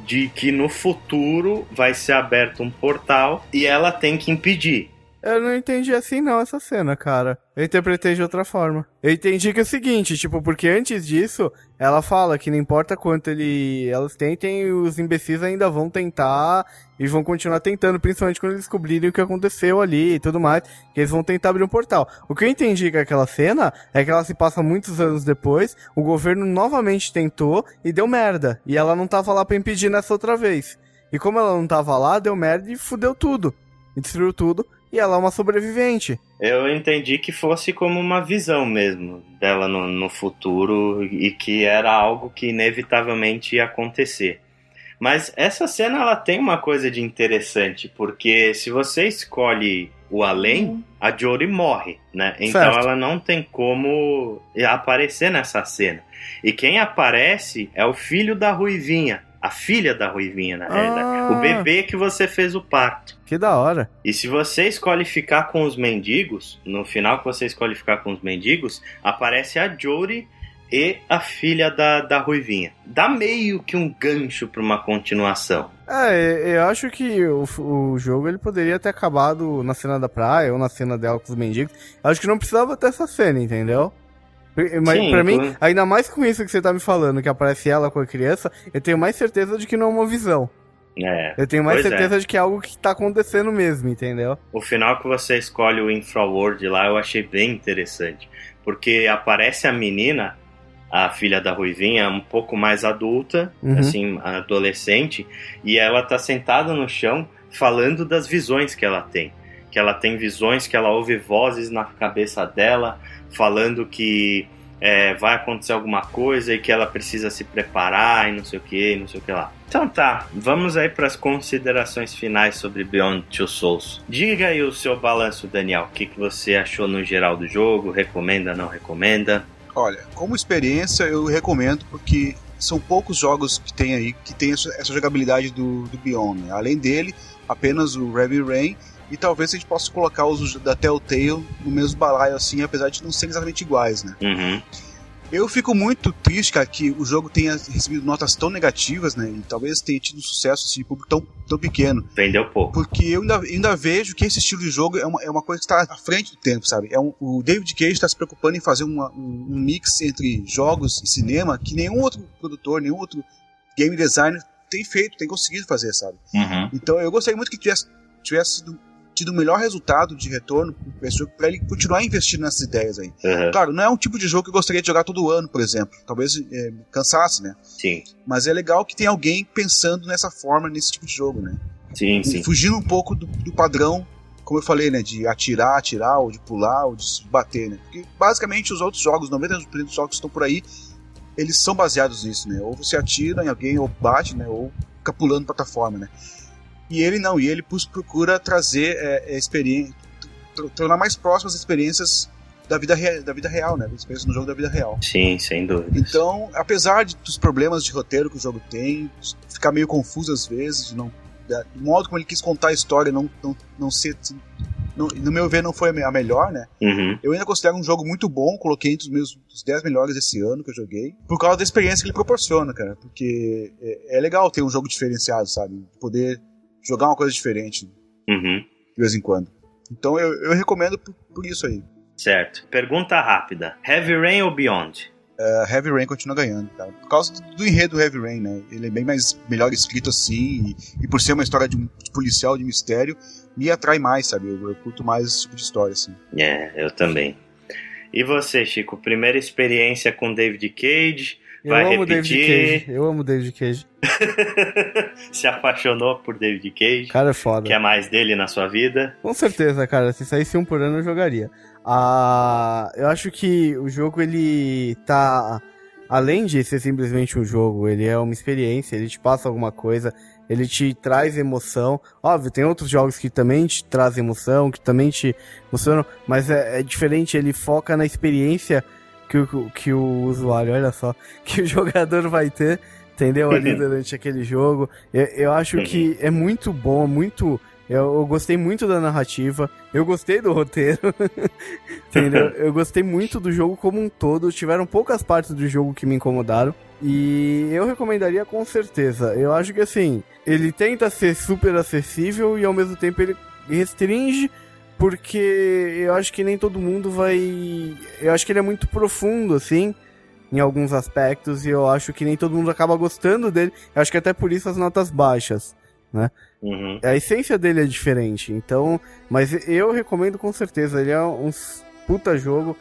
de que no futuro vai ser aberto um portal e ela tem que impedir. Eu não entendi assim não essa cena, cara. Eu interpretei de outra forma. Eu entendi que é o seguinte, tipo, porque antes disso, ela fala que não importa quanto ele, elas tentem, os imbecis ainda vão tentar e vão continuar tentando, principalmente quando eles descobrirem o que aconteceu ali e tudo mais, que eles vão tentar abrir um portal. O que eu entendi com aquela cena é que ela se passa muitos anos depois, o governo novamente tentou e deu merda. E ela não tava lá pra impedir nessa outra vez. E como ela não tava lá, deu merda e fudeu tudo. E destruiu tudo e ela é uma sobrevivente. Eu entendi que fosse como uma visão mesmo dela no, no futuro e que era algo que inevitavelmente ia acontecer. Mas essa cena ela tem uma coisa de interessante, porque se você escolhe o além, uhum. a Jory morre, né? Então certo. ela não tem como aparecer nessa cena. E quem aparece é o filho da Ruivinha, a filha da Ruivinha, na realidade. Ah. O bebê que você fez o parto. Que da hora. E se você escolhe ficar com os mendigos, no final que você escolhe ficar com os mendigos, aparece a Jory e a filha da, da Ruivinha. Dá meio que um gancho para uma continuação. É, eu acho que o, o jogo ele poderia ter acabado na cena da praia ou na cena dela com os mendigos. Eu acho que não precisava ter essa cena, entendeu? Mas pra mim, ainda mais com isso que você tá me falando, que aparece ela com a criança, eu tenho mais certeza de que não é uma visão. É, eu tenho mais certeza é. de que é algo que tá acontecendo mesmo, entendeu? O final que você escolhe o Infraworld lá eu achei bem interessante. Porque aparece a menina, a filha da Ruivinha, um pouco mais adulta, uhum. assim, adolescente, e ela tá sentada no chão falando das visões que ela tem. Que ela tem visões, que ela ouve vozes na cabeça dela, falando que é, vai acontecer alguma coisa e que ela precisa se preparar e não sei o que, não sei o que lá. Então tá, vamos aí para as considerações finais sobre Beyond Two Souls. Diga aí o seu balanço, Daniel. O que, que você achou no geral do jogo? Recomenda, não recomenda? Olha, como experiência eu recomendo porque são poucos jogos que tem aí que tem essa jogabilidade do, do Beyond. Né? Além dele, apenas o Heavy Rain e talvez a gente possa colocar os da Telltale no mesmo balaio assim, apesar de não serem exatamente iguais, né? Uhum. Eu fico muito triste, cara, que o jogo tenha recebido notas tão negativas, né? E talvez tenha tido sucesso assim, de público tão, tão pequeno. Vendeu pouco. Porque eu ainda, ainda vejo que esse estilo de jogo é uma, é uma coisa que está à frente do tempo, sabe? É um, o David Cage está se preocupando em fazer uma, um, um, mix entre jogos e cinema que nenhum outro produtor, nenhum outro game designer tem feito, tem conseguido fazer, sabe? Uhum. Então eu gostaria muito que tivesse, tivesse sido tido o melhor resultado de retorno para ele continuar investindo nessas ideias aí. Uhum. Claro, não é um tipo de jogo que eu gostaria de jogar todo ano, por exemplo. Talvez é, cansasse, né? Sim. Mas é legal que tem alguém pensando nessa forma, nesse tipo de jogo, né? Sim, e, sim. Fugindo um pouco do, do, padrão, como eu falei, né? De atirar, atirar, ou de pular, ou de bater, né? Porque basicamente os outros jogos, 90% dos jogos que estão por aí, eles são baseados nisso, né? Ou você atira em alguém, ou bate, né? Ou fica pulando plataforma, né? E ele não, e ele procura trazer é, é experiência, tornar mais próximas as experiências da vida, da vida real, né? Experiências no jogo da vida real. Sim, sem dúvida. Então, apesar de, dos problemas de roteiro que o jogo tem, ficar meio confuso às vezes, não, do modo como ele quis contar a história não, não, não ser. No, no meu ver, não foi a melhor, né? Uhum. Eu ainda considero um jogo muito bom, coloquei entre os meus os 10 melhores desse ano que eu joguei, por causa da experiência que ele proporciona, cara. Porque é, é legal ter um jogo diferenciado, sabe? Poder jogar uma coisa diferente uhum. de vez em quando. Então eu, eu recomendo por, por, isso aí. Certo. Pergunta rápida: Heavy Rain ou Beyond? Uh, Heavy Rain continua ganhando, cara. Por causa do, do, enredo do Heavy Rain, né? Ele é bem mais melhor escrito assim, e, e por ser uma história de, de, policial, de mistério, me atrai mais, sabe? Eu, eu, curto mais esse tipo de história, assim. É, eu também. E você, Chico? Primeira experiência com David Cage, vai eu amo repetir. David Cage. Eu amo David Cage. Se apaixonou por David Cage. Cara, é foda. Quer mais dele na sua vida? Com certeza, cara. Se saísse um por ano, eu jogaria. Ah, eu acho que o jogo, ele tá... Além de ser simplesmente um jogo, ele é uma experiência, ele te passa alguma coisa, ele te traz emoção. Óbvio, tem outros jogos que também te trazem emoção, que também te emocionam, mas é, é diferente, ele foca na experiência que o, que o usuário, olha só, que o jogador vai ter, entendeu? Ali durante aquele jogo. Eu, eu acho que é muito bom, muito. Eu, eu, gostei muito da narrativa, eu gostei do roteiro, entendeu? Eu gostei muito do jogo como um todo. Tiveram poucas partes do jogo que me incomodaram. E eu recomendaria com certeza. Eu acho que assim, ele tenta ser super acessível e ao mesmo tempo ele restringe porque eu acho que nem todo mundo vai. Eu acho que ele é muito profundo, assim, em alguns aspectos, e eu acho que nem todo mundo acaba gostando dele. Eu acho que até por isso as notas baixas, né? Uhum. A essência dele é diferente, então. Mas eu recomendo com certeza, ele é um puta jogo.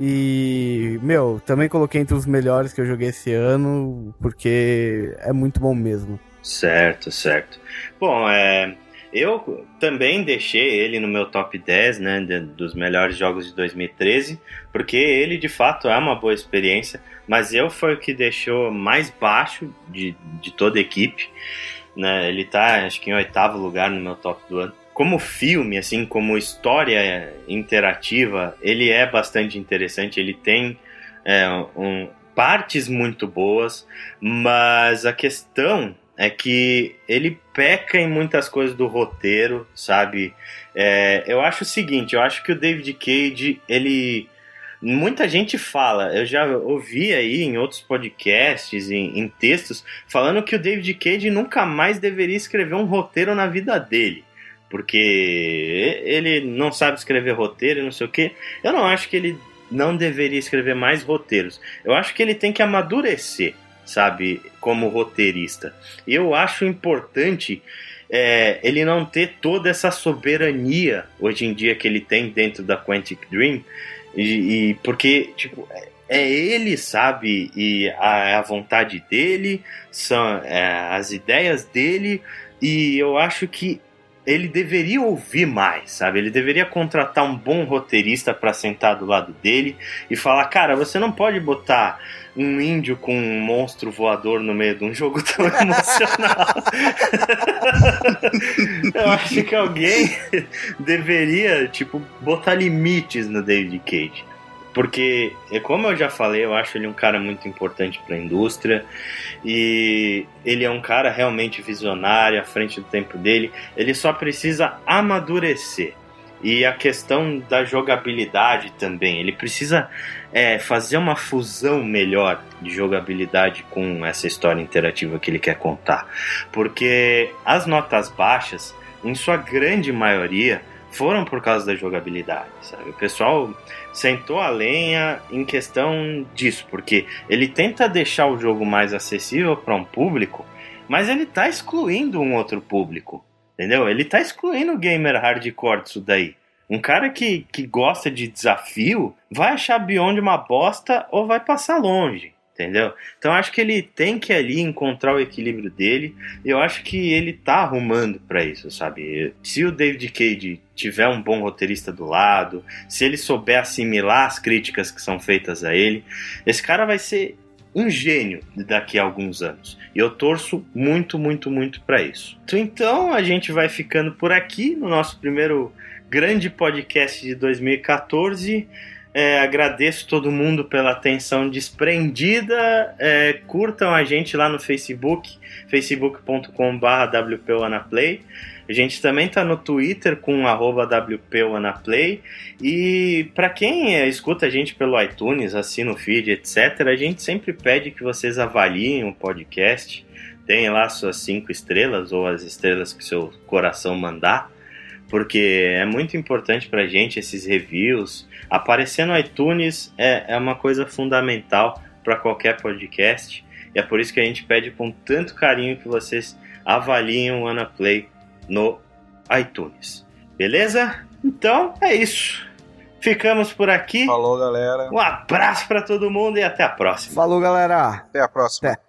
E, meu, também coloquei entre os melhores que eu joguei esse ano, porque é muito bom mesmo. Certo, certo. Bom, é. Eu também deixei ele no meu top 10, né, de, dos melhores jogos de 2013, porque ele de fato é uma boa experiência, mas eu foi o que deixou mais baixo de, de toda a equipe, né, ele tá acho que em oitavo lugar no meu top do ano. Como filme, assim, como história interativa, ele é bastante interessante, ele tem é, um, partes muito boas, mas a questão é que ele peca em muitas coisas do roteiro, sabe? É, eu acho o seguinte, eu acho que o David Cage, ele... Muita gente fala, eu já ouvi aí em outros podcasts, em, em textos, falando que o David Cage nunca mais deveria escrever um roteiro na vida dele porque ele não sabe escrever roteiro, não sei o que. Eu não acho que ele não deveria escrever mais roteiros. Eu acho que ele tem que amadurecer sabe, como roteirista. Eu acho importante é, ele não ter toda essa soberania hoje em dia que ele tem dentro da Quantic Dream, e, e porque, tipo, é, é ele, sabe, e a, a vontade dele, são é, as ideias dele, e eu acho que ele deveria ouvir mais, sabe? Ele deveria contratar um bom roteirista para sentar do lado dele e falar: cara, você não pode botar um índio com um monstro voador no meio de um jogo tão emocional. Eu acho que alguém deveria, tipo, botar limites no David Cage. Porque, é como eu já falei, eu acho ele um cara muito importante para a indústria e ele é um cara realmente visionário, à frente do tempo dele. Ele só precisa amadurecer. E a questão da jogabilidade também. Ele precisa é, fazer uma fusão melhor de jogabilidade com essa história interativa que ele quer contar. Porque as notas baixas, em sua grande maioria, foram por causa da jogabilidade, sabe? O pessoal sentou a lenha em questão disso, porque ele tenta deixar o jogo mais acessível para um público, mas ele está excluindo um outro público, entendeu? Ele está excluindo o gamer hardcore disso daí. Um cara que, que gosta de desafio vai achar Beyond uma bosta ou vai passar longe entendeu? Então acho que ele tem que ali encontrar o equilíbrio dele. Eu acho que ele tá arrumando para isso, sabe? Se o David Cage tiver um bom roteirista do lado, se ele souber assimilar as críticas que são feitas a ele, esse cara vai ser um gênio daqui a alguns anos. E eu torço muito, muito, muito para isso. Então a gente vai ficando por aqui no nosso primeiro grande podcast de 2014. É, agradeço todo mundo pela atenção desprendida. É, curtam a gente lá no Facebook, facebook.com.br wpanaplay. A gente também está no Twitter com wpanaplay. E para quem é, escuta a gente pelo iTunes, assina o feed, etc., a gente sempre pede que vocês avaliem o podcast. Tem lá suas cinco estrelas ou as estrelas que seu coração mandar porque é muito importante para a gente esses reviews. Aparecer no iTunes é, é uma coisa fundamental para qualquer podcast. E é por isso que a gente pede com tanto carinho que vocês avaliem o Ana Play no iTunes. Beleza? Então é isso. Ficamos por aqui. Falou, galera. Um abraço para todo mundo e até a próxima. Falou, galera. Até a próxima. Até.